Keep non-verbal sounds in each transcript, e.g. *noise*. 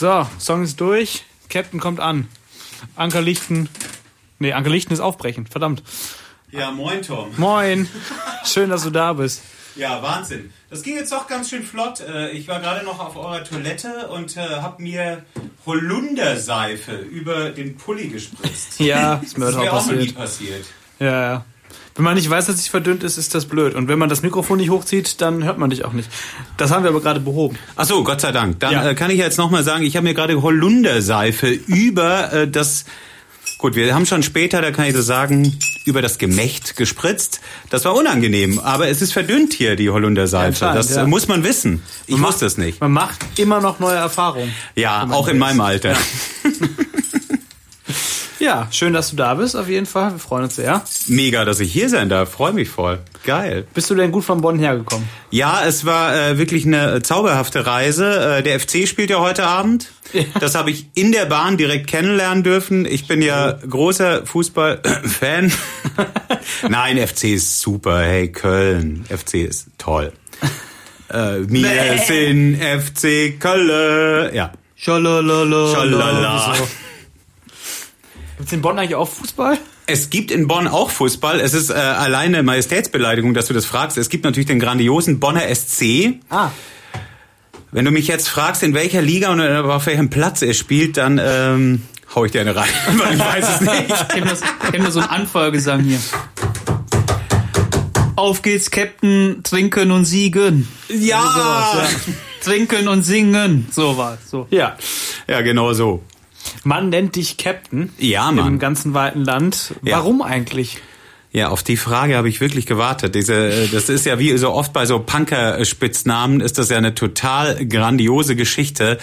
So, Song ist durch. Captain kommt an. Anker Lichten. Nee, Anker Lichten ist aufbrechen. Verdammt. Ja, moin Tom. Moin. Schön, dass du da bist. Ja, Wahnsinn. Das ging jetzt doch ganz schön flott. Äh, Ich war gerade noch auf eurer Toilette und äh, habe mir Holunderseife über den Pulli gespritzt. Ja, ist mir Das heute wäre auch auch noch nie passiert. passiert. Ja, ja. Wenn man nicht weiß, dass sich verdünnt ist, ist das blöd. Und wenn man das Mikrofon nicht hochzieht, dann hört man dich auch nicht. Das haben wir aber gerade behoben. Ach so, Gott sei Dank. Dann Ja. äh, kann ich jetzt nochmal sagen, ich habe mir gerade Holunderseife über äh, das... Gut, wir haben schon später, da kann ich so sagen, über das Gemächt gespritzt. Das war unangenehm, aber es ist verdünnt hier, die Holunderseife. das ja. äh, muss man wissen. Ich Man wusste es nicht. Man macht immer noch neue Erfahrungen. Ja, auch in meinem Alter. Ja, *laughs* schön, dass du da bist, auf jeden Fall. Wir freuen uns sehr. Mega, dass ich hier sein darf. Freue mich voll. Geil. Bist du denn gut von Bonn hergekommen? Ja, es war äh, wirklich eine zauberhafte Reise. Äh, der FC spielt ja heute Abend. Das habe ich in der Bahn direkt kennenlernen dürfen. Ich bin ja großer Fußball-Fan. *laughs* Nein, FC ist super. Hey, Köln. FC ist toll. Äh, wir sind FC Köln. Ja. Schalalala. Schalala. Gibt's in Bonn eigentlich auch Fußball? Es gibt in Bonn auch Fußball. Es ist äh, alleine Majestätsbeleidigung, dass du das fragst. Es gibt natürlich den grandiosen Bonner SC. Ah. Wenn du mich jetzt fragst, in welcher Liga und auf welchem Platz er spielt, dann ähm, hau ich dir eine rein, *laughs* weil ich weiß es nicht. Ich kenne nur so einen Anfeuergesang hier. Auf geht's, Captain, trinken und siegen. Ja, Sowas, ja. Trinken und singen. So war so. Ja. ja, genau so. Man nennt dich Captain. Ja, Mann. Im ganzen weiten Land. Ja. Warum eigentlich? Ja, auf die Frage habe ich wirklich gewartet. Diese, äh, das ist ja wie so oft bei so Punker-Spitznamen, ist das ja eine total grandiose Geschichte.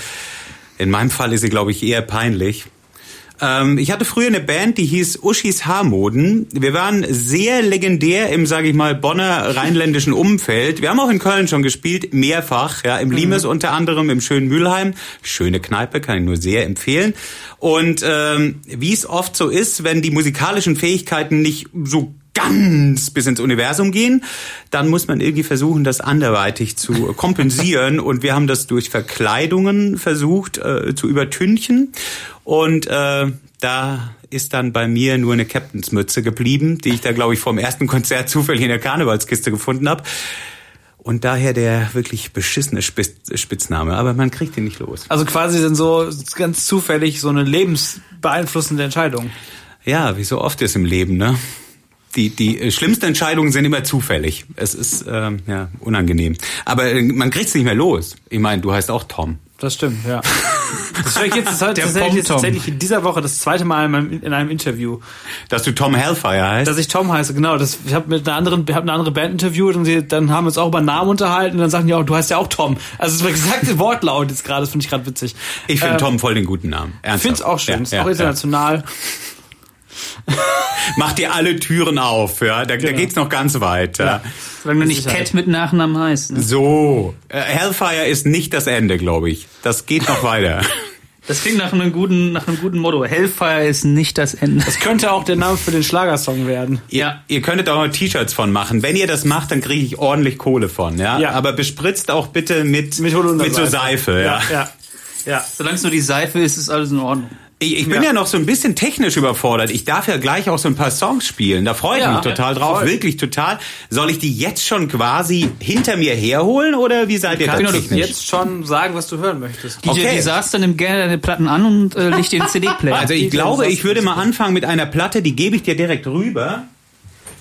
In meinem Fall ist sie, glaube ich, eher peinlich. Ähm, ich hatte früher eine Band, die hieß Uschis Haarmoden. Wir waren sehr legendär im, sage ich mal, Bonner rheinländischen Umfeld. Wir haben auch in Köln schon gespielt, mehrfach, ja, im Limes unter anderem, im schönen Mülheim. Schöne Kneipe, kann ich nur sehr empfehlen. Und ähm, wie es oft so ist, wenn die musikalischen Fähigkeiten nicht so ganz bis ins Universum gehen, dann muss man irgendwie versuchen, das anderweitig zu *laughs* kompensieren. Und wir haben das durch Verkleidungen versucht äh, zu übertünchen. Und äh, da ist dann bei mir nur eine Captainsmütze geblieben, die ich da, glaube ich, vom ersten Konzert zufällig in der Karnevalskiste gefunden habe. Und daher der wirklich beschissene Spitz Spitzname. Aber man kriegt ihn nicht los. Also quasi sind so ganz zufällig so eine lebensbeeinflussende Entscheidung. Ja, wie so oft ist im Leben, ne? Die, die äh, schlimmsten Entscheidungen sind immer zufällig. Es ist ähm, ja unangenehm. Aber äh, man kriegt's nicht mehr los. Ich meine, du heißt auch Tom. Das stimmt, ja. *laughs* Das höre ich jetzt, das Der tatsächlich, jetzt tatsächlich in dieser Woche das zweite Mal in, meinem, in einem Interview, Dass du Tom Hellfire heißt. dass ich Tom heiße. Genau, das, ich habe mit einer anderen, wir haben eine andere Band interviewt und sie, dann haben wir uns auch über Namen unterhalten und dann sagten die auch, du heißt ja auch Tom. Also es war exakte *laughs* Wortlaut jetzt gerade, das finde ich gerade witzig. ich finde Ähm, Tom voll den guten Namen. Ich Ernsthaft. finde es auch schön, Ja, ist ja, auch international. Ja. *laughs* Mach dir alle Türen auf, ja. Da, da Genau. geht's noch ganz weit. Ja. Solange du nicht. Cat mit Nachnamen heißt. Ne? So. Äh, Hellfire ist nicht das Ende, glaube ich. Das geht noch weiter. *laughs* Das klingt nach einem guten, nach einem guten Motto. Hellfire ist nicht das Ende. Das könnte auch der Name für den Schlagersong werden. Ihr, Ja. ihr könntet auch mal T-Shirts von machen. Wenn ihr das macht, dann kriege ich ordentlich Kohle von, ja? Ja. Aber bespritzt auch bitte mit, Mit mit so Seife, ja. Ja, ja. Solange es nur die Seife ist, ist alles in Ordnung. Ich, ich bin ja. noch so ein bisschen technisch überfordert. Ich darf ja gleich auch so ein paar Songs spielen. Da freue ich Ja, mich total drauf. voll. Wirklich total. Soll ich die jetzt schon quasi hinter mir herholen oder wie seid ihr da du technisch? jetzt schon sagen, was du hören möchtest? DJ Okay. Disaster nimmt gerne deine Platten an und äh, legt den *laughs* CD-Player. Also ich glaube, ich würde mal anfangen mit einer Platte, die gebe ich dir direkt rüber.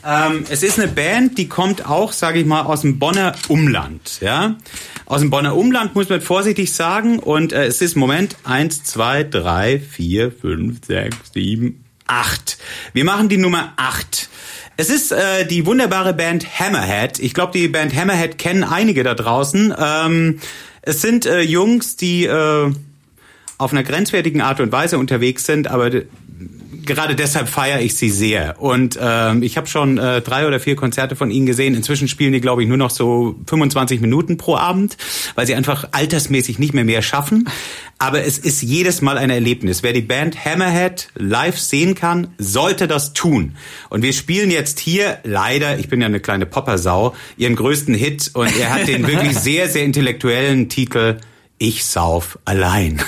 Ähm, es ist eine Band, die kommt auch, sage ich mal, aus dem Bonner Umland. Ja, aus dem Bonner Umland muss man vorsichtig sagen. Und äh, es ist Moment eins, zwei, drei, vier, fünf, sechs, sieben, acht. Wir machen die Nummer acht. Es ist äh, die wunderbare Band Hammerhead. Ich glaube, die Band Hammerhead kennen einige da draußen. Ähm, es sind äh, Jungs, die äh, auf einer grenzwertigen Art und Weise unterwegs sind, aber gerade deshalb feiere ich sie sehr. Und ähm, ich habe schon äh, drei oder vier Konzerte von ihnen gesehen. Inzwischen spielen die, glaube ich, nur noch so 25 Minuten pro Abend, weil sie einfach altersmäßig nicht mehr mehr schaffen. Aber es ist jedes Mal ein Erlebnis. Wer die Band Hammerhead live sehen kann, sollte das tun. Und wir spielen jetzt hier leider, ich bin ja eine kleine Poppersau, ihren größten Hit und er hat den wirklich *laughs* sehr, sehr intellektuellen Titel ich sauf allein.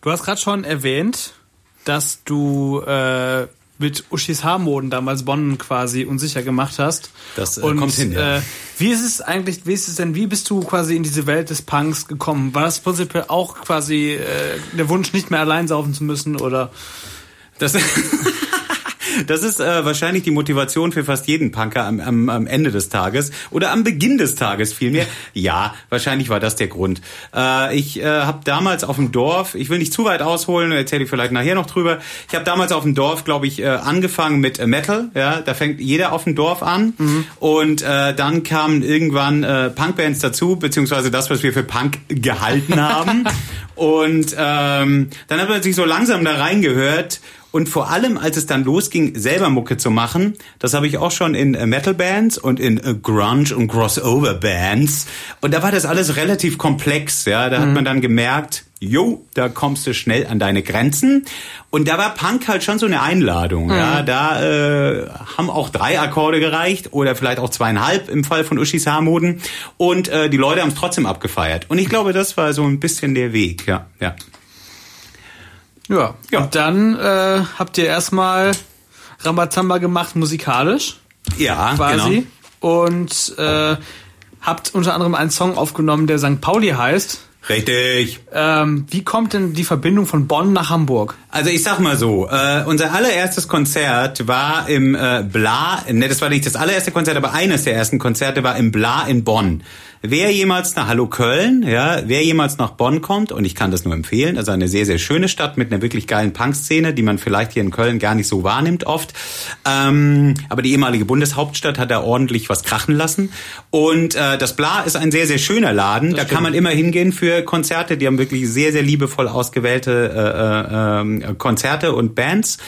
Du hast gerade schon erwähnt, dass du äh, mit Uschis Haarmoden damals Bonn quasi unsicher gemacht hast. Das, äh, kommt hin, ja. Äh, wie ist es eigentlich, wie ist es denn, wie bist du quasi in diese Welt des Punks gekommen? War das prinzipiell auch quasi äh, der Wunsch, nicht mehr allein saufen zu müssen oder? Das, *laughs* das ist äh, wahrscheinlich die Motivation für fast jeden Punker am, am, am Ende des Tages oder am Beginn des Tages vielmehr. Ja, wahrscheinlich war das der Grund. Äh, ich äh, habe damals auf dem Dorf, ich will nicht zu weit ausholen, erzähle ich vielleicht nachher noch drüber. Ich habe damals auf dem Dorf, glaube ich, äh, angefangen mit äh, Metal. Ja, da fängt jeder auf dem Dorf an mhm. und äh, dann kamen irgendwann äh, Punkbands dazu, beziehungsweise das, was wir für Punk gehalten haben. *laughs* und ähm, dann hat man sich so langsam da reingehört und vor allem, als es dann losging, selber Mucke zu machen, das habe ich auch schon in äh, Metal-Bands und in äh, Grunge- und Crossover-Bands. Und da war das alles relativ komplex. Ja, Da mhm. hat man dann gemerkt, jo, da kommst du schnell an deine Grenzen. Und da war Punk halt schon so eine Einladung. Mhm. Ja, da äh, haben auch drei Akkorde gereicht oder vielleicht auch zweieinhalb im Fall von Uschis Haarmoden. Und äh, die Leute haben es trotzdem abgefeiert. Und ich glaube, das war so ein bisschen der Weg. Ja, ja. Ja. ja. Und dann äh, habt ihr erstmal Rambazamba gemacht musikalisch. Ja, quasi. Genau. Und äh, habt unter anderem einen Song aufgenommen, der St. Pauli heißt. Richtig. Ähm, wie kommt denn die Verbindung von Bonn nach Hamburg? Also ich sag mal so, äh, unser allererstes Konzert war im äh, Bla, ne, das war nicht das allererste Konzert, aber eines der ersten Konzerte war im Bla in Bonn. Wer jemals nach Hallo Köln, ja, wer jemals nach Bonn kommt, und ich kann das nur empfehlen, also eine sehr, sehr schöne Stadt mit einer wirklich geilen Punkszene, die man vielleicht hier in Köln gar nicht so wahrnimmt oft. Ähm, aber die ehemalige Bundeshauptstadt hat da ordentlich was krachen lassen. Und äh, das Bla ist ein sehr, sehr schöner Laden. Das da stimmt. kann man immer hingehen für Konzerte. Die haben wirklich sehr, sehr liebevoll ausgewählte äh, äh, Konzerte und Bands.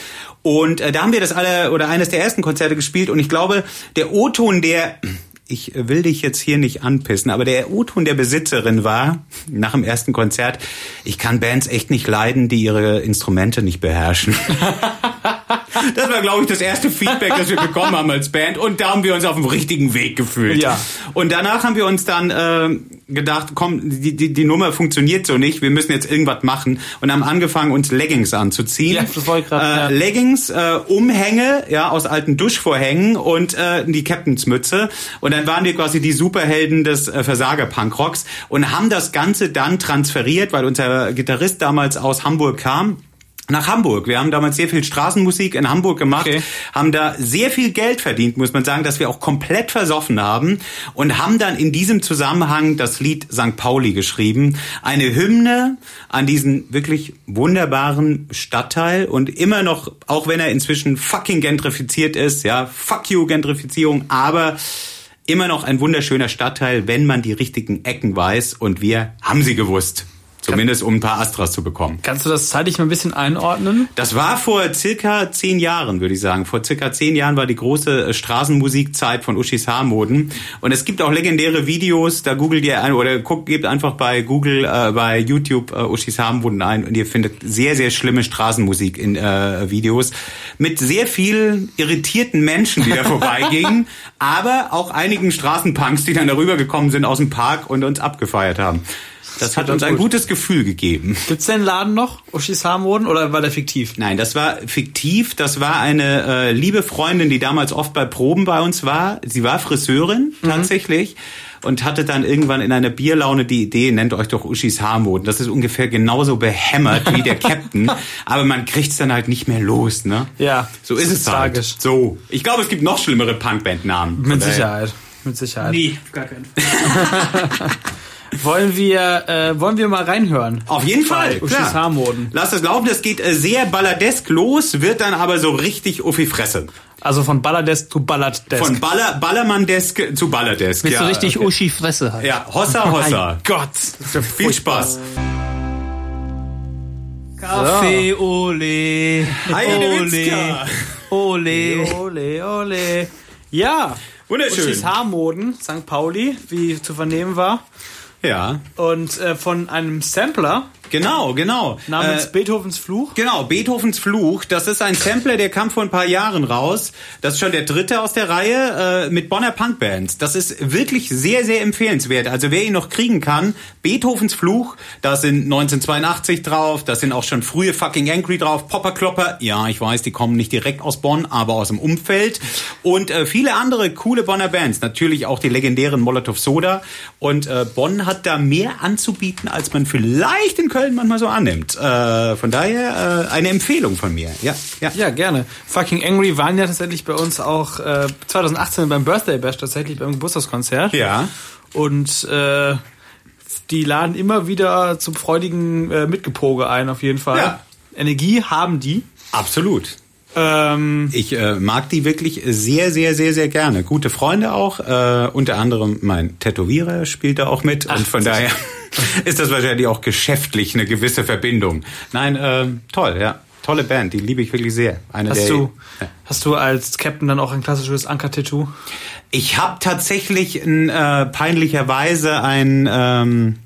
Und äh, da haben wir das alle oder eines der ersten Konzerte gespielt. Und ich glaube, der O-Ton, der ich will dich jetzt hier nicht anpissen, aber der O-Ton der Besitzerin war, nach dem ersten Konzert, ich kann Bands echt nicht leiden, die ihre Instrumente nicht beherrschen. *laughs* Das war, glaube ich, das erste Feedback, das wir bekommen haben als Band. Und da haben wir uns auf dem richtigen Weg gefühlt. Ja. Und danach haben wir uns dann äh, gedacht, komm, die, die, die Nummer funktioniert so nicht, wir müssen jetzt irgendwas machen. Und haben angefangen, uns Leggings anzuziehen. Ja, das wollte ich gerade. Äh, ja. Leggings, äh, Umhänge, ja, aus alten Duschvorhängen und äh, die Captainsmütze. Und dann waren wir quasi die Superhelden des äh, Versager-Punkrocks und haben das Ganze dann transferiert, weil unser Gitarrist damals aus Hamburg kam nach Hamburg. Wir haben damals sehr viel Straßenmusik in Hamburg gemacht, okay. haben da sehr viel Geld verdient, muss man sagen, dass wir auch komplett versoffen haben und haben dann in diesem Zusammenhang das Lied St. Pauli geschrieben. Eine Hymne an diesen wirklich wunderbaren Stadtteil und immer noch, auch wenn er inzwischen fucking gentrifiziert ist, ja, fuck you Gentrifizierung, aber immer noch ein wunderschöner Stadtteil, wenn man die richtigen Ecken weiß und wir haben sie gewusst. Zumindest um ein paar Astras zu bekommen. Kannst du das zeitlich mal ein bisschen einordnen? Das war vor circa zehn Jahren, würde ich sagen. Vor circa zehn Jahren war die große äh, Straßenmusikzeit von Uschis Haarmoden. Und es gibt auch legendäre Videos, da googelt ihr ein oder guckt, gebt einfach bei Google, äh, bei YouTube äh, Uschis Haarmoden ein und ihr findet sehr, sehr schlimme Straßenmusik in äh, Videos mit sehr viel irritierten Menschen, die da *laughs* vorbeigingen, aber auch einigen Straßenpunks, die dann darüber gekommen sind aus dem Park und uns abgefeiert haben. Das hat uns ein gutes Gefühl gegeben. Gibt's den Laden noch, Uschis Haarmoden, oder war der fiktiv? Nein, das war fiktiv. Das war eine äh, liebe Freundin, die damals oft bei Proben bei uns war. Sie war Friseurin mhm. tatsächlich und hatte dann irgendwann in einer Bierlaune die Idee, nennt euch doch Uschis Haarmoden. Das ist ungefähr genauso behämmert wie der *laughs* Captain, aber man kriegt's dann halt nicht mehr los, ne? Ja. So ist es halt. tragisch. halt. So. Ich glaube, es gibt noch schlimmere Punkband-Namen. Mit Sicherheit. Mit Sicherheit. Nee, gar keinen Fall. *laughs* Wollen wir, äh, wollen wir mal reinhören? Auf jeden Fall, klar. Haarmoden. Lass das laufen, das geht äh, sehr balladesk los, wird dann aber so richtig uffi Fresse. Also von Balladesk zu Ballardesk. Von Baller, Ballermandesk zu Balladesk. Bist ja, so richtig okay. Uschi Fresse halt. Ja, Hossa Hossa. Mein Gott. Viel Spaß. Kaffee, ole. Ole. Ole. Ole, ole. Ja. Wunderschön. Uschis Haarmoden, St. Pauli, wie zu vernehmen war. Ja. Und äh, von einem Sampler, Genau, genau. Namens Äh, Beethovens Fluch. Genau, Beethovens Fluch. Das ist ein Sampler, der kam vor ein paar Jahren raus. Das ist schon der dritte aus der Reihe äh, mit Bonner Punkbands. Das ist wirklich sehr, sehr empfehlenswert. Also wer ihn noch kriegen kann, Beethovens Fluch. Da sind 1982 drauf. Da sind auch schon frühe Fucking Angry drauf. Popper Klopper. Ja, ich weiß, die kommen nicht direkt aus Bonn, aber aus dem Umfeld. Und äh, viele andere coole Bonner Bands. Natürlich auch die legendären Molotov Soda. Und äh, Bonn hat da mehr anzubieten, als man vielleicht in Köln manchmal so annimmt. Äh, von daher äh, eine Empfehlung von mir. Ja, ja. Ja, gerne. Fucking Angry waren ja tatsächlich bei uns auch äh, 2018 beim Birthday Bash tatsächlich beim Geburtstagskonzert. Ja. Und äh, die laden immer wieder zum freudigen äh, Mitgepoge ein, auf jeden Fall. Ja. Energie haben die. Absolut. Ähm, Ich äh, mag die wirklich sehr, sehr, sehr, sehr gerne. Gute Freunde auch. Äh, unter anderem mein Tätowierer spielt da auch mit. und von daher *laughs* ist das wahrscheinlich auch geschäftlich eine gewisse Verbindung. Nein, äh, toll, ja. Tolle Band, die liebe ich wirklich sehr. Eine hast der, du Ja. hast du als Captain dann auch ein klassisches Anker-Tattoo? Ich habe tatsächlich in, äh, peinlicherweise ein ähm,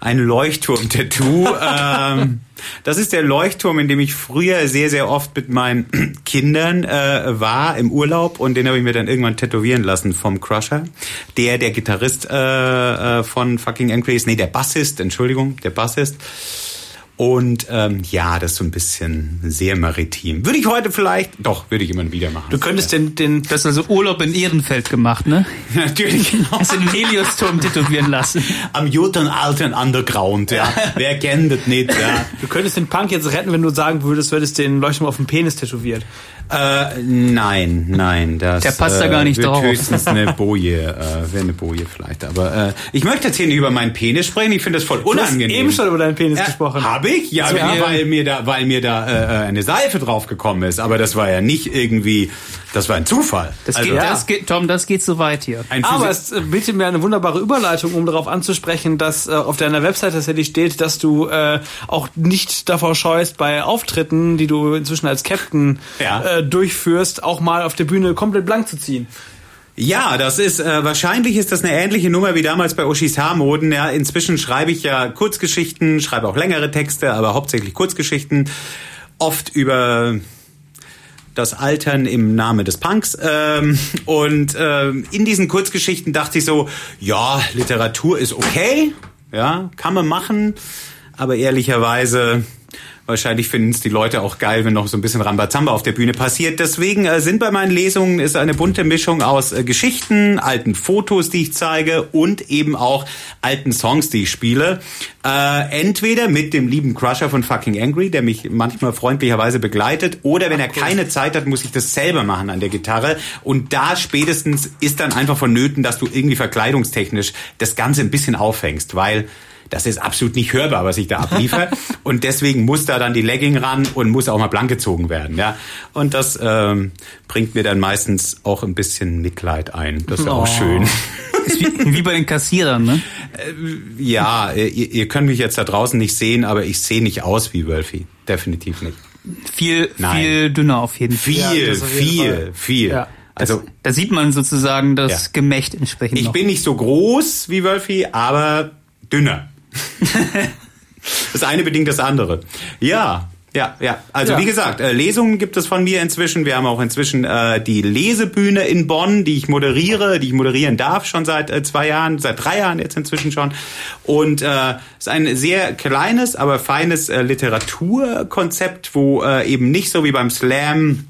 ein Leuchtturm-Tattoo. *laughs* ähm, das ist der Leuchtturm, in dem ich früher sehr, sehr oft mit meinen *clears throat* Kindern äh, war im Urlaub und den habe ich mir dann irgendwann tätowieren lassen vom Crusher. Der, der Gitarrist äh, äh, von Fucking Angry ist, nee, der Bassist, Entschuldigung, der Bassist. Und ähm, ja, das ist so ein bisschen sehr maritim. Würde ich heute vielleicht, doch, würde ich immer wieder machen. Du könntest den, den Du hast also Urlaub in Ehrenfeld gemacht, ne? *laughs* Natürlich, genau. Hast den Heliosturm tätowieren lassen. Am guten alten Underground, ja. *laughs* Wer kennt das nicht, ja. Du könntest den Punk jetzt retten, wenn du sagen würdest, du hättest den Leuchtturm auf dem Penis tätowiert. Äh, nein, nein, das Der passt da äh, gar nicht wird drauf. höchstens *laughs* eine Boje, äh, wäre eine Boje vielleicht. Aber äh, ich möchte jetzt hier nicht über meinen Penis sprechen. Ich finde das voll Du hast unangenehm. eben schon über deinen Penis gesprochen. Habe ich? Ja, ja, ja. weil mir da, weil mir da äh, eine Seife drauf gekommen ist. Aber das war ja nicht irgendwie, das war ein Zufall. Das Also, geht, das geht, Tom, das geht so weit hier. ein Aber es äh, bietet mir eine wunderbare Überleitung, um darauf anzusprechen, dass äh, auf deiner Website tatsächlich steht, dass du äh, auch nicht davor scheust, bei Auftritten, die du inzwischen als Captain Ja. äh, durchführst, auch mal auf der Bühne komplett blank zu ziehen. Ja, das ist äh, wahrscheinlich ist das eine ähnliche Nummer wie damals bei Oshis Haarmoden. Ja, inzwischen schreibe ich ja Kurzgeschichten, schreibe auch längere Texte, aber hauptsächlich Kurzgeschichten, oft über das Altern im Name des Punks. Ähm, und ähm, in diesen Kurzgeschichten dachte ich so, ja, Literatur ist okay, ja, kann man machen, aber ehrlicherweise Wahrscheinlich finden es die Leute auch geil, wenn noch so ein bisschen Rambazamba auf der Bühne passiert. Deswegen äh, sind bei meinen Lesungen ist eine bunte Mischung aus äh, Geschichten, alten Fotos, die ich zeige und eben auch alten Songs, die ich spiele. Äh, entweder mit dem lieben Crusher von Fucking Angry, der mich manchmal freundlicherweise begleitet, oder wenn er keine Zeit hat, muss ich das selber machen an der Gitarre. Und da spätestens ist dann einfach vonnöten, dass du irgendwie verkleidungstechnisch das Ganze ein bisschen aufhängst, weil das ist absolut nicht hörbar, was ich da abliefere. *laughs* und deswegen muss da dann die Legging ran und muss auch mal blank gezogen werden. Ja, Und das ähm, bringt mir dann meistens auch ein bisschen Mitleid ein. Das ist auch Oh. schön. Ist wie, wie bei den Kassierern, ne? Ja, ihr, ihr könnt mich jetzt da draußen nicht sehen, aber ich sehe nicht aus wie Wölfi. Definitiv nicht. Viel, Nein. viel dünner auf jeden Fall. Viel, jeden viel, Fall. viel. Ja. Also Da sieht man sozusagen das Ja. Gemächt entsprechend ich noch. bin nicht so groß wie Wölfi, aber dünner. *laughs* das eine bedingt das andere. Ja. Ja, ja. Also Ja. wie gesagt, äh, Lesungen gibt es von mir inzwischen. Wir haben auch inzwischen äh, die Lesebühne in Bonn, die ich moderiere, die ich moderieren darf schon seit äh, zwei Jahren, seit drei Jahren jetzt inzwischen schon. Und äh, es ist ein sehr kleines, aber feines äh, Literaturkonzept, wo äh, eben nicht so wie beim Slam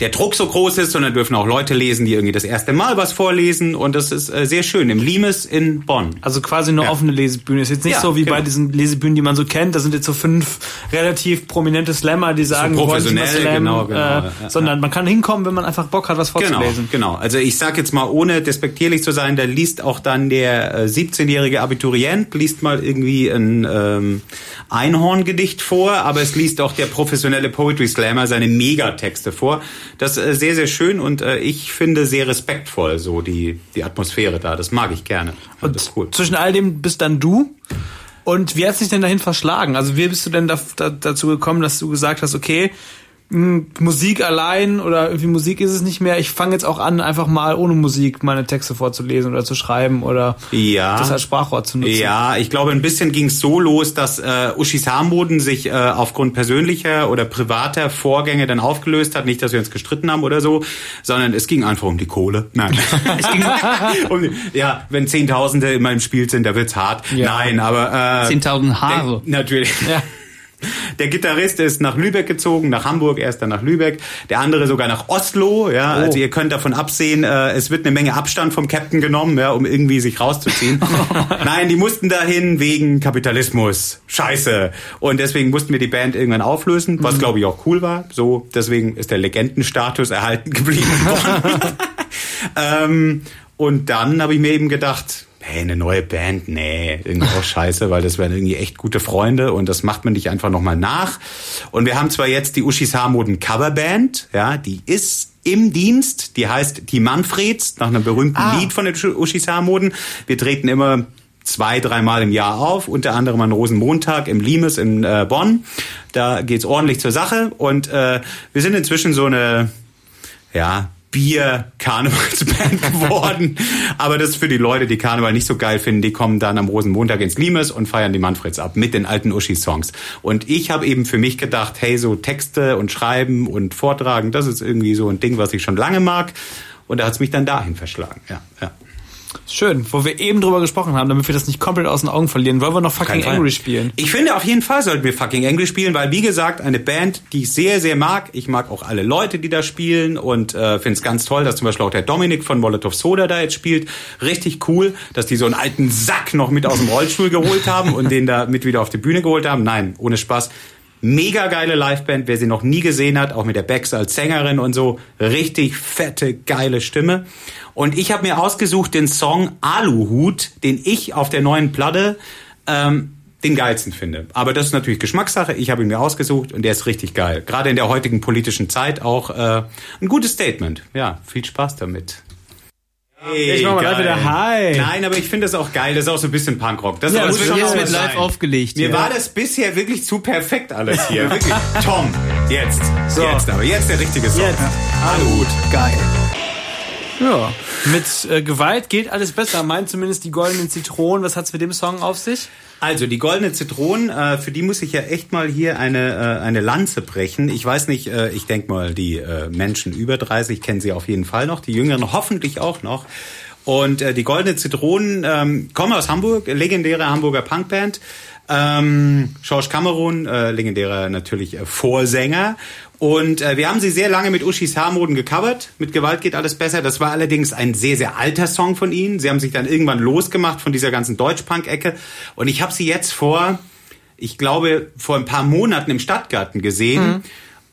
der Druck so groß ist, sondern dürfen auch Leute lesen, die irgendwie das erste Mal was vorlesen. Und das ist äh, sehr schön im Limes in Bonn. Also quasi eine Ja. offene Lesebühne. Ist jetzt nicht Ja, so wie genau. bei diesen Lesebühnen, die man so kennt. Da sind jetzt so fünf relativ prominente Slammer, die sagen, mehr professionell, slammen, genau, genau, äh, ja, sondern man kann hinkommen, wenn man einfach Bock hat, was Genau, vorzulesen. genau. Also ich sag jetzt mal, ohne despektierlich zu sein, da liest auch dann der äh, 17-jährige Abiturient, liest mal irgendwie ein ähm, Einhorngedicht vor, aber es liest auch der professionelle Poetry Slammer seine Megatexte vor. Das ist äh, sehr, sehr schön und äh, ich finde sehr respektvoll so die, die Atmosphäre da. Das mag ich gerne. Und das ist cool. zwischen all dem bist dann du. Und wie hat sich denn dahin verschlagen? Also wie bist du denn da, da, dazu gekommen, dass du gesagt hast, okay, Musik allein oder irgendwie Musik ist es nicht mehr. Ich fange jetzt auch an, einfach mal ohne Musik meine Texte vorzulesen oder zu schreiben oder Ja. das als Sprachrohr zu nutzen. Ja, ich glaube, ein bisschen ging es so los, dass äh, Uschi Sarmoden sich äh, aufgrund persönlicher oder privater Vorgänge dann aufgelöst hat. Nicht, dass wir uns gestritten haben oder so, sondern es ging einfach um die Kohle. Nein. *laughs* es ging um die, ja, wenn Zehntausende immer im Spiel sind, da wird's hart. Ja. Nein, aber äh, 10.000 Haare. Natürlich. Ja. Der Gitarrist ist nach Lübeck gezogen, nach Hamburg, erst dann nach Lübeck. Der andere sogar nach Oslo. Ja, Oh. also ihr könnt davon absehen, äh, es wird eine Menge Abstand vom Captain genommen, ja, um irgendwie sich rauszuziehen. *laughs* Nein, die mussten dahin wegen Kapitalismus. Scheiße. Und deswegen mussten wir die Band irgendwann auflösen, was glaube ich auch cool war. So, deswegen ist der Legendenstatus erhalten geblieben. *laughs* *laughs* ähm, und dann habe ich mir eben gedacht, hey, eine neue Band, nee, irgendwie auch scheiße, weil das wären irgendwie echt gute Freunde und das macht man nicht einfach nochmal nach. Und wir haben zwar jetzt die Uschis Harmoden Coverband, ja, die ist im Dienst, die heißt Die Manfreds, nach einem berühmten Ah. Lied von den Uschis Harmoden. Wir treten immer zwei, dreimal im Jahr auf, unter anderem an Rosenmontag im Limes in äh, Bonn. Da geht's ordentlich zur Sache und äh, wir sind inzwischen so eine, ja, Bier-Karnevalsband *laughs* geworden. Aber das ist für die Leute, die Karneval nicht so geil finden, die kommen dann am Rosenmontag ins Limes und feiern die Manfreds ab mit den alten Uschi-Songs. Und ich habe eben für mich gedacht, hey, so Texte und Schreiben und Vortragen, das ist irgendwie so ein Ding, was ich schon lange mag. Und da hat's mich dann dahin verschlagen. Ja, ja. Schön, wo wir eben drüber gesprochen haben, damit wir das nicht komplett aus den Augen verlieren, wollen wir noch fucking. Angry spielen. Ich finde, auf jeden Fall sollten wir fucking Angry spielen, weil, wie gesagt, eine Band, die ich sehr, sehr mag. Ich mag auch alle Leute, die da spielen und äh, finde es ganz toll, dass zum Beispiel auch der Dominik von Molotov Soda da jetzt spielt. Richtig cool, dass die so einen alten Sack noch mit aus dem Rollstuhl geholt haben und den da mit wieder auf die Bühne geholt haben. Nein, ohne Spaß. Mega geile Liveband, wer sie noch nie gesehen hat, auch mit der Bex als Sängerin und so. Richtig fette, geile Stimme. Und ich habe mir ausgesucht den Song Aluhut, den ich auf der neuen Platte ähm, den geilsten finde. Aber das ist natürlich Geschmackssache. Ich habe ihn mir ausgesucht und der ist richtig geil. Gerade in der heutigen politischen Zeit auch äh, ein gutes Statement. Ja, viel Spaß damit. Hey, Ich mach mal geil. gleich wieder Hi. Nein, aber ich finde das auch geil. Das ist auch so ein bisschen Punkrock. Das Ja, will schon Jetzt was live aufgelegt. Mir hier. war das bisher wirklich zu perfekt alles hier. *laughs* Wirklich. Tom, jetzt. So. Jetzt aber. Jetzt der richtige Song. Jetzt. Aluhut. geil. Ja. Mit äh, Gewalt geht alles besser, meint zumindest die goldenen Zitronen. Was hat's mit dem Song auf sich? Also die goldene Zitronen, äh, für die muss ich ja echt mal hier eine äh, eine Lanze brechen. Ich weiß nicht, äh, ich denk mal, die äh, Menschen über 30 kennen sie auf jeden Fall noch, die Jüngeren hoffentlich auch noch. Und äh, die goldene Zitronen ähm, kommen aus Hamburg, legendäre Hamburger Punkband. Ähm, George Cameron, äh, legendärer natürlich äh, Vorsänger. Und äh, wir haben sie sehr lange mit Uschis Haarmoden gecovert. Mit Gewalt geht alles besser. Das war allerdings ein sehr, sehr alter Song von ihnen. Sie haben sich dann irgendwann losgemacht von dieser ganzen Deutsch-Punk-Ecke. Und ich habe sie jetzt vor, ich glaube, vor ein paar Monaten im Stadtgarten gesehen.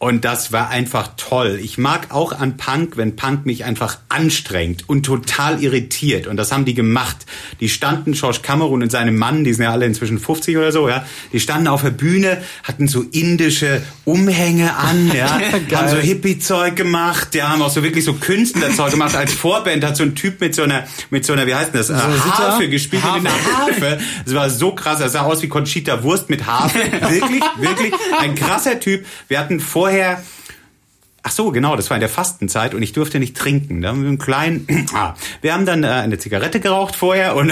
Und das war einfach toll. Ich mag auch an Punk, wenn Punk mich einfach anstrengt und total irritiert. Und das haben die gemacht. Die standen, George Cameron und seinem Mann, die sind ja alle inzwischen 50 oder so, ja. Die standen auf der Bühne, hatten so indische Umhänge an, *laughs* ja. haben so Hippie-Zeug gemacht, ja, haben auch so wirklich so Künstlerzeug gemacht. Als Vorband hat so ein Typ mit so einer, mit so einer, wie heißt denn das, Sitar? Harfe gespielt, mit einer Harfe. Das war so krass. Er sah aus wie Conchita Wurst mit Harfe. *laughs* Wirklich, wirklich. Ein krasser Typ. Wir hatten vorher Ach so, genau, das war in der Fastenzeit und ich durfte nicht trinken. Da haben wir einen kleinen. *clears throat* Ah, wir haben dann äh, eine Zigarette geraucht vorher und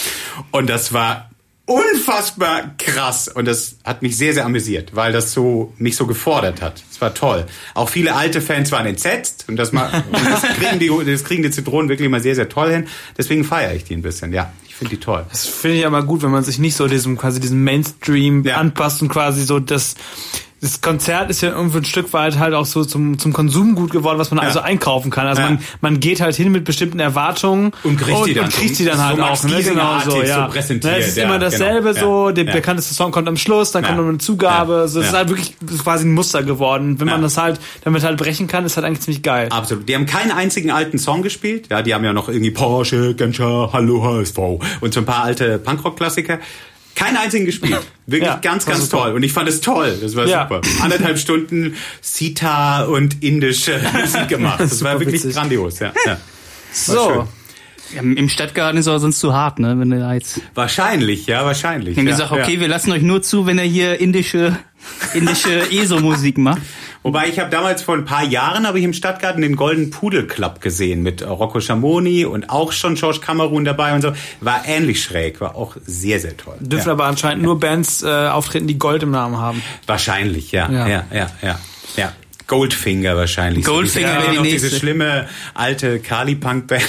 *laughs* und das war unfassbar krass und das hat mich sehr sehr amüsiert, weil das so mich so gefordert hat. Es war toll. Auch viele alte Fans waren entsetzt und das mal *laughs* und das kriegen die das kriegen die Zitronen wirklich mal sehr sehr toll hin. Deswegen feiere ich die ein bisschen. Ja, ich finde die toll. Das finde ich aber gut, wenn man sich nicht so diesem quasi diesem Mainstream Ja. anpasst und quasi so das das Konzert ist ja irgendwie ein Stück weit halt auch so zum, zum Konsumgut geworden, was man also einkaufen kann. Also Ja. man, man geht halt hin mit bestimmten Erwartungen Und kriegt die dann und kriegt so- die dann halt so Max auch. Ne? Giesinger-artig so ja. präsentiert, Ne, Es ist ja, immer dasselbe genau. so, der Ja. bekannteste Song kommt am Schluss, dann Ja. kommt noch eine Zugabe. Ja. So, es ist Ja. halt wirklich quasi ein Muster geworden. Wenn man Ja. das halt damit halt brechen kann, ist halt eigentlich ziemlich geil. Absolut. Die haben keinen einzigen alten Song gespielt. Ja, die haben ja noch irgendwie Porsche, Genscher, Hallo HSV und so ein paar alte Punkrock-Klassiker. Keinen einzigen gespielt. Wirklich Ja, ganz, ganz super. toll. Und ich fand es toll. Das war Ja. super. Anderthalb Stunden Sita und indische *laughs* Musik gemacht. Das war wirklich witzig. grandios. Ja. ja. So. Ja, Im Stadtgarten ist er sonst zu hart, ne? Wenn er jetzt. Wahrscheinlich, ja, wahrscheinlich. Wir haben ja, gesagt, okay, ja. wir lassen euch nur zu, wenn er hier indische, indische *laughs* ESO-Musik macht. Wobei ich habe damals vor ein paar Jahren habe ich im Stadtgarten den Golden Pudel Club gesehen mit Rocco Schamoni und auch schon George Cameron dabei und so. War ähnlich schräg, war auch sehr, sehr toll. Dürfen ja. aber anscheinend nur Bands äh, auftreten, die Gold im Namen haben. Wahrscheinlich, ja. Ja. Ja, ja, ja. ja. Goldfinger wahrscheinlich. Goldfinger So, wäre die noch nächste. Diese schlimme alte Kali-Punk-Band.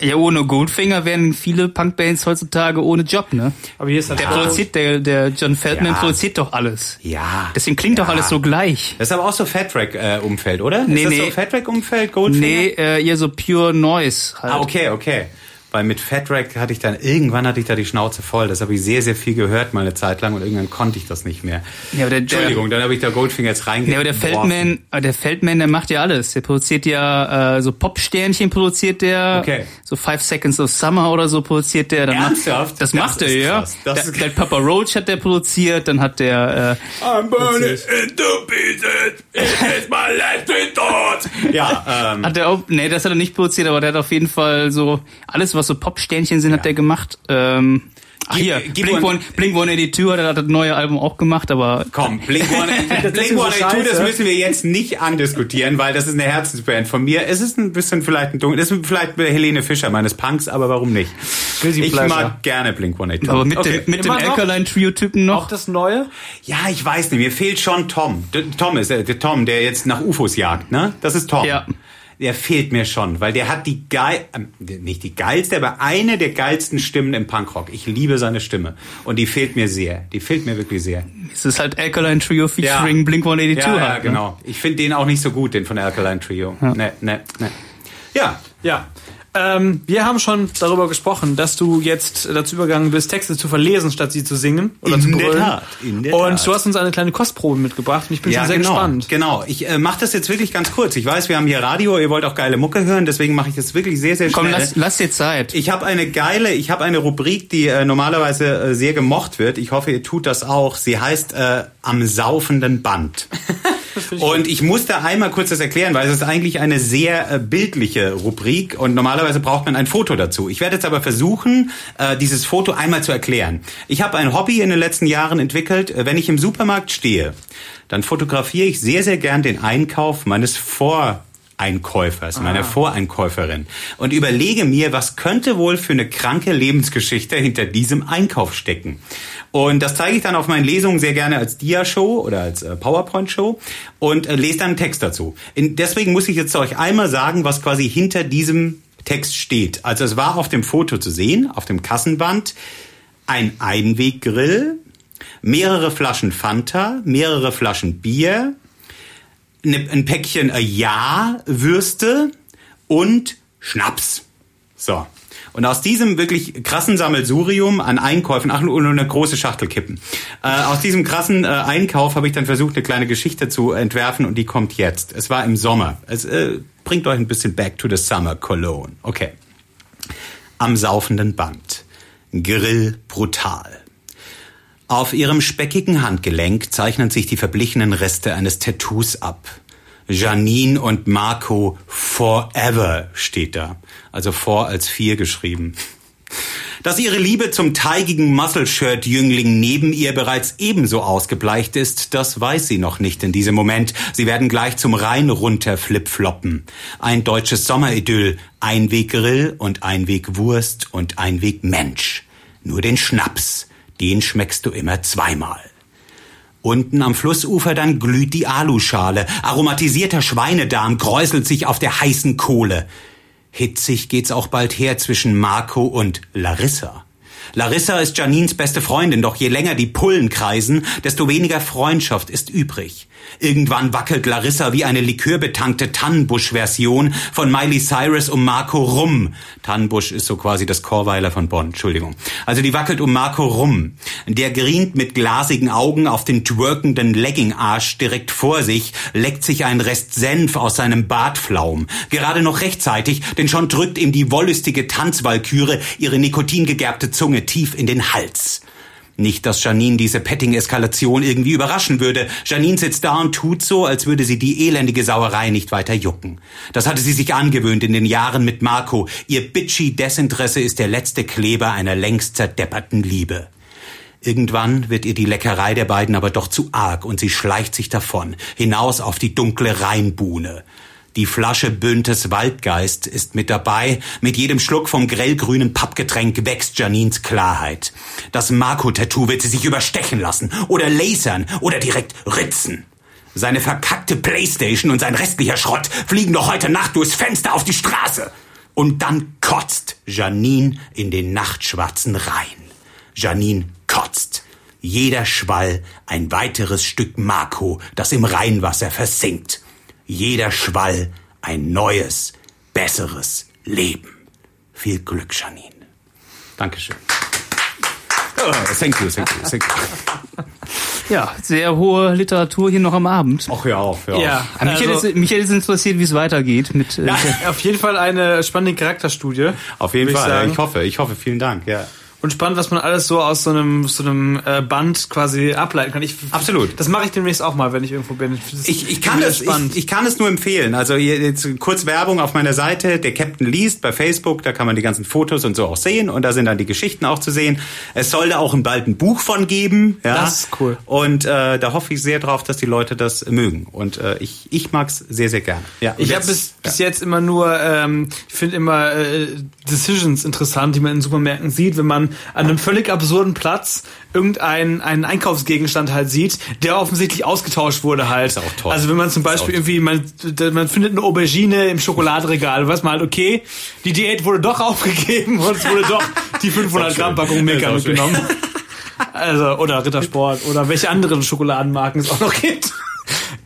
Ja, ohne Goldfinger wären viele Punkbands heutzutage ohne Job, ne? Aber hier ist halt Der produziert, der, der John Feldman Ja. produziert doch alles. Ja. Deswegen klingt doch Ja. alles so gleich. Das ist aber auch so Fat Track-Umfeld, oder? Nee, ist das nee. so Fat Track-Umfeld, Goldfinger? Nee, äh, eher so Pure Noise halt. Ah, okay, okay. Weil mit Fat Track hatte ich dann, irgendwann hatte ich da die Schnauze voll. Das habe ich sehr, sehr viel gehört mal eine Zeit lang und irgendwann konnte ich das nicht mehr. Ja, aber der- der- Entschuldigung, dann habe ich da Goldfinger jetzt Nee, reingeworfen. aber der Feldman, der Feldman, der macht ja alles. Der produziert ja äh, so Popsternchen produziert der, Okay. so Five Seconds of Summer oder so produziert der. Dann Ernsthaft? Macht, das, Das macht er, ja. krass. Das Der, ist- der Papa Roach hat der produziert, dann hat der äh, I'm burning into pieces. It is my last resort. Ja, ähm, hat der auch, nee, das hat er nicht produziert, aber der hat auf jeden Fall so alles, was so Popsternchen sind, hat der gemacht. Ähm, ach hier, gib Blink, mal- One, Blink 182 hat er das neue Album auch gemacht, aber komm, Blink One, *laughs* Blink so das müssen wir jetzt nicht andiskutieren, weil das ist eine Herzensband von mir. Es ist ein bisschen vielleicht ein dunkel, das ist vielleicht Helene Fischer meines Punks, aber warum nicht? Guilty Ich Pleasure. mag gerne Blink 182. aber mit Okay. dem mit dem Immer? Alkaline Trio Typen noch. Auch das Neue? Ja, ich weiß nicht, mir fehlt schon Tom. D Tom ist äh, der Tom, der jetzt nach UFOs jagt, ne? Das ist Tom. Ja. Der fehlt mir schon, weil der hat die geil, ähm, nicht die geilste, aber eine der geilsten Stimmen im Punkrock. Ich liebe seine Stimme und die fehlt mir sehr. Die fehlt mir wirklich sehr. Es ist halt Alkaline Trio featuring Blink 182 ja, ja, halt. ne? genau. Ich finde den auch nicht so gut, den von Alkaline Trio. Ne, ne, ne. Ja, Ja. Ähm, wir haben schon darüber gesprochen, dass du jetzt dazu übergegangen bist, Texte zu verlesen, statt sie zu singen oder In zu der brüllen. Tat, in der Und Tat. du hast uns eine kleine Kostprobe mitgebracht und ich bin schon sehr genau, gespannt. Genau. Ich äh, mache das jetzt wirklich ganz kurz. Ich weiß, wir haben hier Radio, ihr wollt auch geile Mucke hören, deswegen mache ich das wirklich sehr, sehr Komm, schnell. lass, lass dir Zeit. Ich habe eine geile, ich habe eine Rubrik, die äh, normalerweise äh, sehr gemocht wird. Ich hoffe, ihr tut das auch. Sie heißt äh, am saufenden Band. Und ich muss da einmal kurz das erklären, weil es ist eigentlich eine sehr äh, bildliche Rubrik und normalerweise braucht man ein Foto dazu. Ich werde jetzt aber versuchen, äh, dieses Foto einmal zu erklären. Ich habe ein Hobby in den letzten Jahren entwickelt. Äh, Wenn ich im Supermarkt stehe, dann fotografiere ich sehr, sehr gern den Einkauf meines Vor Einkäufers, meiner Voreinkäuferin und überlege mir, was könnte wohl für eine kranke Lebensgeschichte hinter diesem Einkauf stecken. Und das zeige ich dann auf meinen Lesungen sehr gerne als Dia-Show oder als äh, PowerPoint-Show und äh, lese dann einen Text dazu. Deswegen muss ich jetzt euch einmal sagen, was quasi hinter diesem Text steht. Also es war auf dem Foto zu sehen, auf dem Kassenband, ein Einweggrill, mehrere Flaschen Fanta, mehrere Flaschen Bier, ein Päckchen äh, Ja-Würste und Schnaps. So. Und aus diesem wirklich krassen Sammelsurium an Einkäufen, ach, und eine große Schachtel kippen. Äh, aus diesem krassen äh, Einkauf habe ich dann versucht, eine kleine Geschichte zu entwerfen und die kommt jetzt. Es war im Sommer. Es äh, bringt euch ein bisschen back to the summer Cologne. Okay. Am saufenden Band. Grill brutal. Auf ihrem speckigen Handgelenk zeichnen sich die verblichenen Reste eines Tattoos ab. Janine und Marco Forever steht da. Also vor als vier geschrieben. Dass ihre Liebe zum teigigen Muscle-Shirt-Jüngling neben ihr bereits ebenso ausgebleicht ist, das weiß sie noch nicht in diesem Moment. Sie werden gleich zum Rhein runter flipfloppen. Ein deutsches Sommeridyll, Einweggrill und Einwegwurst und Einwegmensch. Nur den Schnaps, den schmeckst du immer zweimal. Unten am Flussufer dann glüht die Aluschale. Aromatisierter Schweinedarm kräuselt sich auf der heißen Kohle. Hitzig geht's auch bald her zwischen Marco und Larissa. Larissa ist Janines beste Freundin, doch je länger die Pullen kreisen, desto weniger Freundschaft ist übrig. Irgendwann wackelt Larissa wie eine likörbetankte Tannenbusch-Version von Miley Cyrus um Marco rum. Tannenbusch ist so quasi das Chorweiler von Bonn, Entschuldigung. Also die wackelt um Marco rum. Der grient mit glasigen Augen auf den twerkenden Legging-Arsch direkt vor sich, leckt sich einen Rest Senf aus seinem Bartflaum. Gerade noch rechtzeitig, denn schon drückt ihm die wollüstige Tanzwalküre ihre nikotingegerbte Zunge tief in den Hals. Nicht, dass Janine diese Petting-Eskalation irgendwie überraschen würde. Janine sitzt da und tut so, als würde sie die elendige Sauerei nicht weiter jucken. Das hatte sie sich angewöhnt in den Jahren mit Marco. Ihr bitchy Desinteresse ist der letzte Kleber einer längst zerdepperten Liebe. Irgendwann wird ihr die Leckerei der beiden aber doch zu arg und sie schleicht sich davon, hinaus auf die dunkle Rheinbuhne. Die Flasche Büntes Waldgeist ist mit dabei. Mit jedem Schluck vom grellgrünen Pappgetränk wächst Janins Klarheit. Das Marco-Tattoo wird sie sich überstechen lassen oder lasern oder direkt ritzen. Seine verkackte Playstation und sein restlicher Schrott fliegen noch heute Nacht durchs Fenster auf die Straße. Und dann kotzt Janine in den nachtschwarzen Rhein. Janine kotzt. Jeder Schwall ein weiteres Stück Marco, das im Rheinwasser versinkt. Jeder Schwall ein neues, besseres Leben. Viel Glück, Janine. Dankeschön. Oh, thank you, thank you, thank you. *laughs* Ja, sehr hohe Literatur hier noch am Abend. Ach ja, auf, ja. Ja, also- hätte es, mich hätte es interessiert, wie es weitergeht mit. Äh, *laughs* Auf jeden Fall eine spannende Charakterstudie. Auf jeden ich Fall. ja, sagen. Ich hoffe, ich hoffe. Vielen Dank. Ja. Und spannend, was man alles so aus so einem, so einem äh, Band quasi ableiten kann. Ich, Absolut. Das mache ich demnächst auch mal, wenn ich irgendwo bin. Ich, ich, kann das, ich, ich kann es nur empfehlen. Also jetzt kurz Werbung auf meiner Seite, der Captain liest bei Facebook, da kann man die ganzen Fotos und so auch sehen und da sind dann die Geschichten auch zu sehen. Es soll da auch ein bald ein Buch von geben. Ja? Das ist cool. Und äh, da hoffe ich sehr drauf, dass die Leute das mögen. Und äh, ich, ich mag's sehr, sehr gerne. Ja, Ich habe bis, bis jetzt immer nur, ähm, ich finde immer äh, Decisions interessant, die man in Supermärkten sieht, wenn man an einem völlig absurden Platz irgendeinen einen Einkaufsgegenstand halt sieht, der offensichtlich ausgetauscht wurde halt. Ist auch toll. Also wenn man zum Beispiel irgendwie, man, man findet eine Aubergine im Schokoladenregal, weiß man halt, okay, die Diät wurde doch *laughs* aufgegeben und es wurde doch die 500 Ist auch Gramm. Packung Milka mitgenommen. Also, oder Rittersport oder welche anderen Schokoladenmarken es auch noch gibt.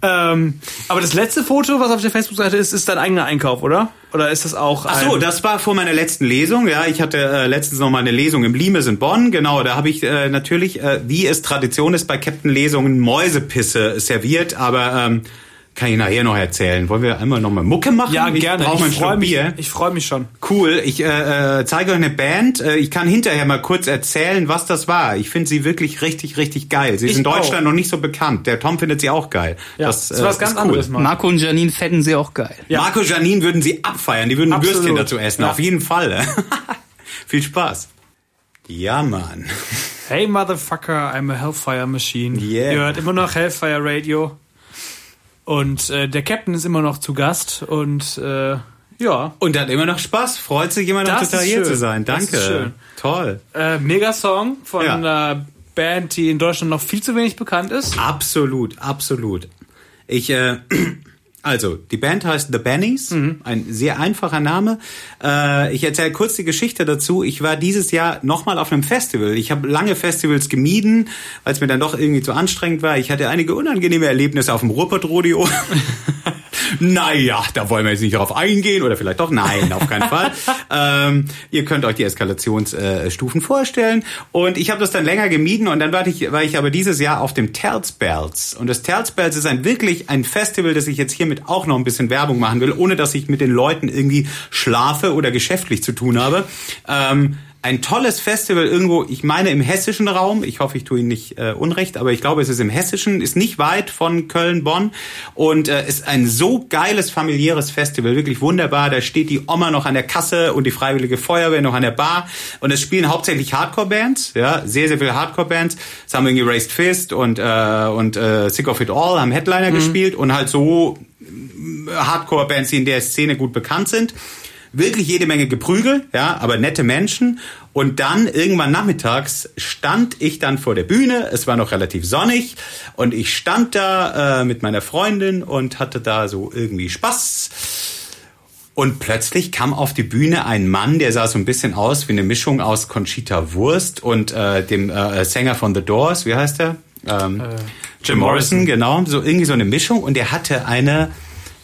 Ähm, aber das letzte Foto, was auf der Facebook-Seite ist, ist dein eigener Einkauf, oder? Oder ist das auch Ach so, das war vor meiner letzten Lesung. Ja, ich hatte äh, letztens noch mal eine Lesung im Limes in Bonn. Genau, da habe ich äh, natürlich, äh, wie es Tradition ist bei Captain Lesungen, Mäusepisse serviert. Aber ähm, kann ich nachher noch erzählen. Wollen wir einmal noch mal Mucke machen? Ja, ich gerne. Ich freue mich, Bier. ich freu mich schon. Cool, ich äh, äh, zeige euch eine Band. Äh, ich kann hinterher mal kurz erzählen, was das war. Ich finde sie wirklich richtig, richtig geil. Sie ist in Deutschland auch. noch nicht so bekannt. Der Tom findet sie auch geil. Ja, das, das ist was äh, ganz ist cool. anderes mal. Marco und Janine fänden sie auch geil. Ja. Marco Janine würden sie abfeiern. Die würden Absolut. Würstchen dazu essen. Ja. Auf jeden Fall. *laughs* Viel Spaß. Ja, Mann. Hey Motherfucker, I'm a Hellfire Machine. Yeah. Ihr hört immer noch Hellfire Radio. Und äh, der Captain ist immer noch zu Gast und äh, ja, Und hat immer noch Spaß. Freut sich immer noch Das total hier zu sein. Danke. schön. Toll. äh, Mega-Song von Ja. einer Band, die in Deutschland noch viel zu wenig bekannt ist. Absolut, absolut. Ich, äh, *clears throat* also, die Band heißt The Bennies, Mhm. ein sehr einfacher Name. Äh, ich erzähle kurz die Geschichte dazu. Ich war dieses Jahr nochmal auf einem Festival. Ich habe lange Festivals gemieden, weil es mir dann doch irgendwie zu anstrengend war. Ich hatte einige unangenehme Erlebnisse auf dem Ruhrpott-Rodeo. *laughs* naja, da wollen wir jetzt nicht darauf eingehen oder vielleicht doch nein, auf keinen Fall. *laughs* ähm, ihr könnt euch die Eskalationsstufen vorstellen. Und ich habe das dann länger gemieden und dann war ich, war ich aber dieses Jahr auf dem Telzbells. Und das Telzbells ist ein wirklich ein Festival, das ich jetzt hiermit auch noch ein bisschen Werbung machen will, ohne dass ich mit den Leuten irgendwie schlafe oder geschäftlich zu tun habe. Ähm, ein tolles Festival irgendwo, ich meine im hessischen Raum, ich hoffe, ich tue Ihnen nicht äh, unrecht, aber ich glaube, es ist im hessischen, ist nicht weit von Köln, Bonn und äh, ist ein so geiles familiäres Festival, wirklich wunderbar. Da steht die Oma noch an der Kasse und die Freiwillige Feuerwehr noch an der Bar und es spielen hauptsächlich Hardcore-Bands, ja, sehr, sehr viele Hardcore-Bands. Es haben irgendwie Raised Fist und, äh, und äh, Sick of It All haben Headliner gespielt und halt so Hardcore-Bands, die in der Szene gut bekannt sind. Wirklich jede Menge Geprügel, ja, aber nette Menschen. Und dann irgendwann nachmittags stand ich dann vor der Bühne. Es war noch relativ sonnig und ich stand da äh, mit meiner Freundin und hatte da so irgendwie Spaß. Und plötzlich kam auf die Bühne ein Mann, der sah so ein bisschen aus wie eine Mischung aus Conchita Wurst und äh, dem äh, Sänger von The Doors. Wie heißt der? Ähm, Jim Morrison, genau. So irgendwie so eine Mischung. Und der hatte eine,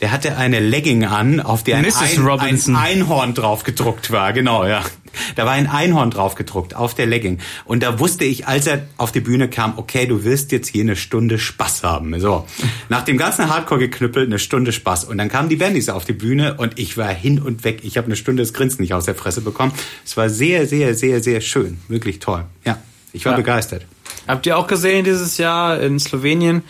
der hatte eine Legging an, auf der ein, ein, Einhorn drauf gedruckt war. Genau, ja. Da war ein Einhorn drauf gedruckt auf der Legging. Und da wusste ich, als er auf die Bühne kam, okay, du wirst jetzt hier eine Stunde Spaß haben. So. Nach dem ganzen Hardcore-Geknüppel eine Stunde Spaß. Und dann kamen die Bandys auf die Bühne und ich war hin und weg. Ich habe eine Stunde das Grinsen nicht aus der Fresse bekommen. Es war sehr, sehr, sehr, sehr schön. Wirklich toll. Ja. Ich war Ja. begeistert. Habt ihr auch gesehen dieses Jahr in Slowenien?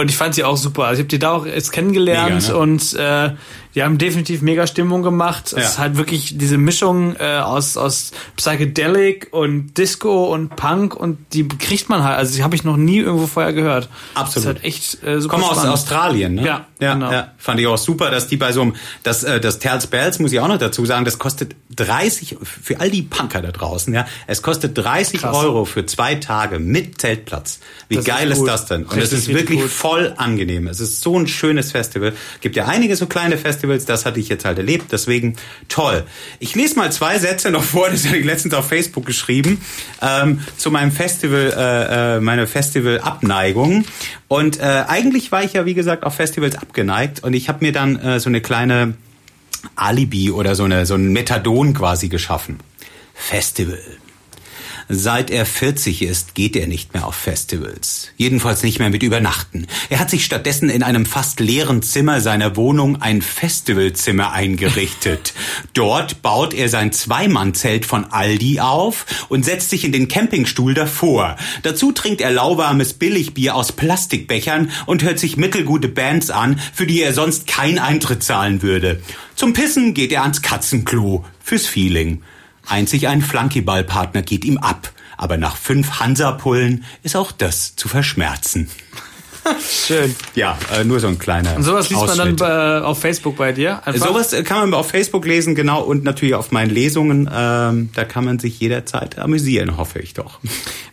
Und ich fand sie auch super. Also ich habe die da auch jetzt kennengelernt Mega, ne? und äh, die haben definitiv mega Stimmung gemacht. Es Ja. ist halt wirklich diese Mischung äh, aus, aus Psychedelic und Disco und Punk und die kriegt man halt. Also die habe ich noch nie irgendwo vorher gehört. Absolut. Das ist halt echt äh, super Kommen aus. Australien, ne? Ja, ja, genau. ja. Fand ich auch super, dass die bei so einem, das, äh, das Tales Bells, muss ich auch noch dazu sagen, das kostet 30, für all die Punker da draußen, ja, es kostet 30 Krass. Euro für zwei Tage mit Zeltplatz. Wie Das ist geil ist, gut. das denn? Und es ist wirklich gut. voll angenehm. Es ist so ein schönes Festival. Gibt ja einige so kleine Festivals, das hatte ich jetzt halt erlebt, deswegen toll. Ich lese mal zwei Sätze noch vor, *laughs* das habe ich letztens auf Facebook geschrieben, ähm, zu meinem Festival, äh, äh, meine Festival-Abneigung. Und äh, eigentlich war ich ja, wie gesagt, auf Festivals abgeneigt und ich habe mir dann äh, so eine kleine Alibi oder so, eine, so ein Methadon quasi geschaffen. Festival. Seit er 40 ist, geht er nicht mehr auf Festivals. Jedenfalls nicht mehr mit Übernachten. Er hat sich stattdessen in einem fast leeren Zimmer seiner Wohnung ein Festivalzimmer eingerichtet. *laughs* Dort baut er sein Zweimannzelt von Aldi auf und setzt sich in den Campingstuhl davor. Dazu trinkt er lauwarmes Billigbier aus Plastikbechern und hört sich mittelgute Bands an, für die er sonst keinen Eintritt zahlen würde. Zum Pissen geht er ans Katzenklo. Fürs Feeling. Einzig ein Flunkyballpartner geht ihm ab. Aber nach fünf Hansa-Pullen ist auch das zu verschmerzen. Schön. Ja, äh, nur so ein kleiner Und sowas liest man Ausschnitt. dann äh, auf Facebook bei dir? Einfach? Sowas äh, kann man auf Facebook lesen, genau, und natürlich auf meinen Lesungen. Ähm, da kann man sich jederzeit amüsieren, hoffe ich doch.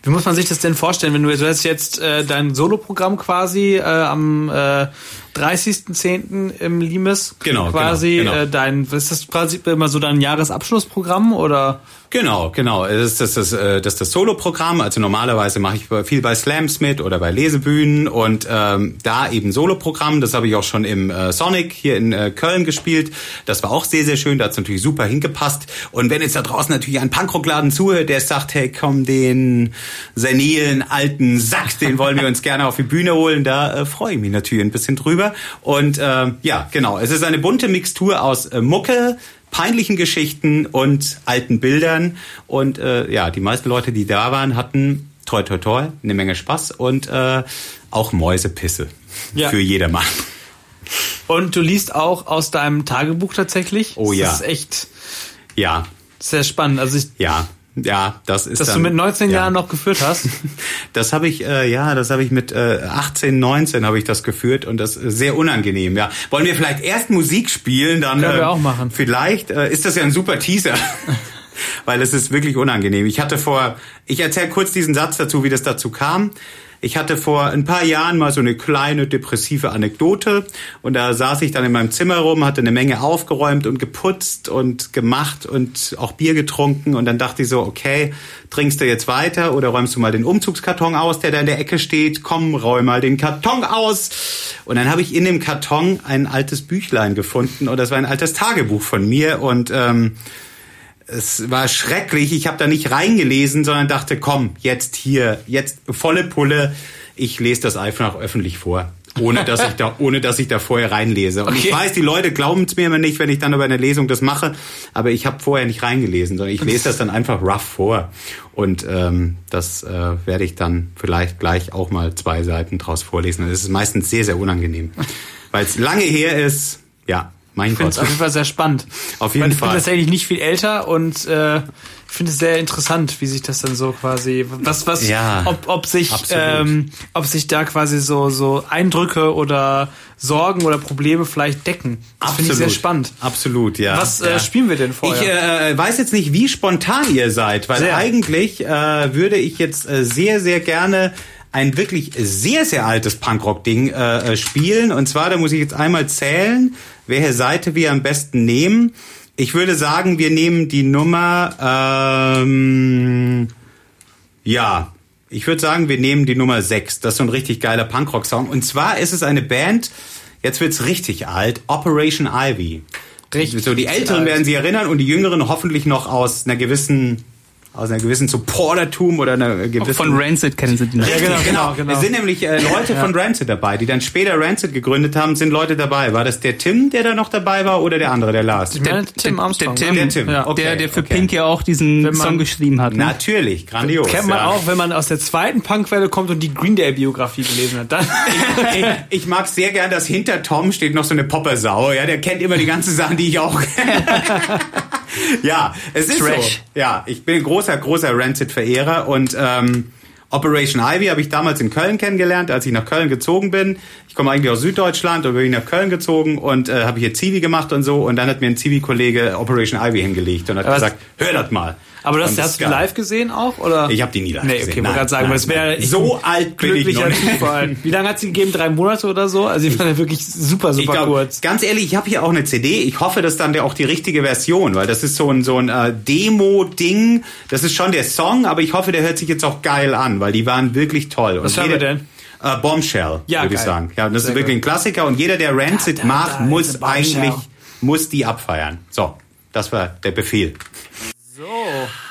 Wie muss man sich das denn vorstellen, wenn du, du hast jetzt äh, dein Soloprogramm quasi äh, am äh, 30.10. im Limes Genau, quasi genau, genau. Äh, dein ist das quasi immer so dein Jahresabschlussprogramm oder Genau, genau. Das ist das, das, äh, das, das Solo-Programm. Also normalerweise mache ich viel bei Slams mit oder bei Lesebühnen und ähm, da eben Solo-Programm. Das habe ich auch schon im äh, Sonic hier in äh, Köln gespielt. Das war auch sehr, sehr schön. Da hat's natürlich super hingepasst. Und wenn jetzt da draußen natürlich ein Punkrockladen zuhört, der sagt, hey, komm, den senilen alten Sack, den wollen wir uns gerne auf die Bühne holen, da äh, freue ich mich natürlich ein bisschen drüber. Und äh, ja, genau. Es ist eine bunte Mixtur aus äh, Mucke, peinlichen Geschichten und alten Bildern. Und äh, ja, die meisten Leute, die da waren, hatten toi toi toi eine Menge Spaß und äh, auch Mäusepisse Ja. für jedermann. und du liest auch aus deinem Tagebuch tatsächlich? Oh ja. Das ist echt Ja, sehr spannend. Also ich, ja, ja, das ist dass dann, du mit 19 ja. Jahren noch geführt hast. *laughs* Das habe ich, äh, ja, das habe ich mit äh, 18, 19 habe ich das geführt und das ist sehr unangenehm, ja. Wollen wir vielleicht erst Musik spielen, dann Können wir äh, auch machen. Vielleicht äh, ist das ja ein super Teaser. *laughs* Weil es ist wirklich unangenehm. Ich hatte vor, ich erzähle kurz diesen Satz dazu, wie das dazu kam. Ich hatte vor ein paar Jahren mal so eine kleine depressive Anekdote und da saß ich dann in meinem Zimmer rum, hatte eine Menge aufgeräumt und geputzt und gemacht und auch Bier getrunken und dann dachte ich so, okay, trinkst du jetzt weiter oder räumst du mal den Umzugskarton aus, der da in der Ecke steht? Komm, räum mal den Karton aus. Und dann habe ich in dem Karton ein altes Büchlein gefunden und das war ein altes Tagebuch von mir und ähm, es war schrecklich. Ich habe da nicht reingelesen, sondern dachte, komm, jetzt hier, jetzt volle Pulle. Ich lese das einfach öffentlich vor. Ohne dass ich da, *laughs* ohne dass ich da vorher reinlese. Und ich Okay. weiß, die Leute glauben es mir immer nicht, wenn ich dann über eine Lesung das mache. Aber ich habe vorher nicht reingelesen, sondern ich lese das dann einfach rough vor. Und ähm, das äh, werde ich dann vielleicht gleich auch mal zwei Seiten draus vorlesen. Das ist meistens sehr, sehr unangenehm. *laughs* Weil es lange her ist, ja, mein Ich finde es Gott. auf jeden Fall sehr spannend. Auf jeden ich Fall. bin tatsächlich nicht viel älter und äh, ich finde es sehr interessant, wie sich das dann so quasi, was, was, Ja, ob, ob sich, absolut. ähm, ob sich da quasi so, so Eindrücke oder Sorgen oder Probleme vielleicht decken. Das finde ich sehr spannend. Absolut, ja. Was äh, ja. spielen wir denn vorher? Ich äh, weiß jetzt nicht, wie spontan ihr seid, weil Sehr. eigentlich äh, würde ich jetzt äh, sehr, sehr gerne ein wirklich sehr, sehr altes Punkrock-Ding äh, äh, spielen. Und zwar, da muss ich jetzt einmal zählen, welche Seite wir am besten nehmen. Ich würde sagen, wir nehmen die Nummer, ähm, ja, ich würde sagen, wir nehmen die Nummer 6. Das ist so ein richtig geiler Punkrock-Song. Und zwar ist es eine Band, jetzt wird's richtig alt, Operation Ivy. Richtig So, die Älteren alt. werden sie erinnern und die Jüngeren hoffentlich noch aus einer gewissen aus einer gewissen Supportertum oder einer gewissen... Von Rancid kennen sie die noch. Ja, genau, genau, genau. Es sind nämlich äh, Leute von Rancid dabei, die dann später Rancid gegründet haben, sind Leute dabei. War das der Tim, der da noch dabei war oder der andere, der Lars? Ich meine Tim Armstrong. Der Tim, Der Tim, Ja. okay, der, der für okay. Pink ja auch diesen man- Song geschrieben hat. Ne? Natürlich, grandios. Kennt man ja. auch, wenn man aus der zweiten Punkwelle kommt und die Green Day Biografie gelesen hat. Dann *laughs* ich, ich mag sehr gern, dass hinter Tom steht noch so eine Poppersau. Ja, der kennt immer die ganzen Sachen, die ich auch kenne. *laughs* *laughs* ja, es ist Trash. so. Ja, ich bin ein großer, großer Rancid-Verehrer und ähm, Operation Ivy habe ich damals in Köln kennengelernt, als ich nach Köln gezogen bin. Ich komme eigentlich aus Süddeutschland und bin nach Köln gezogen und äh, habe hier Zivi gemacht und so. Und dann hat mir ein Zivi-Kollege Operation Ivy hingelegt und hat Aber gesagt, hör das mal. Aber das hast du live gesehen auch? Oder? Ich habe die nie live Nee, gesehen. okay, Nein, gerade sagen, nein, weil es wäre so alt bin ich noch nicht. *laughs* Wie lange hat sie gegeben? Drei Monate oder so? Also ich fand ja wirklich super, super Ich glaub, kurz. Ganz ehrlich, ich habe hier auch eine CD. Ich hoffe, das ist dann der, auch die richtige Version, weil das ist so ein so ein äh, Demo-Ding. Das ist schon der Song, aber ich hoffe, der hört sich jetzt auch geil an, weil die waren wirklich toll. Was hören wir denn? Äh, Bombshell, Ja, würde ich sagen. Ja, das Sehr ist wirklich ein Klassiker und jeder, der Rancid Da, da, mag, da muss eigentlich muss die abfeiern. So, das war der Befehl. So,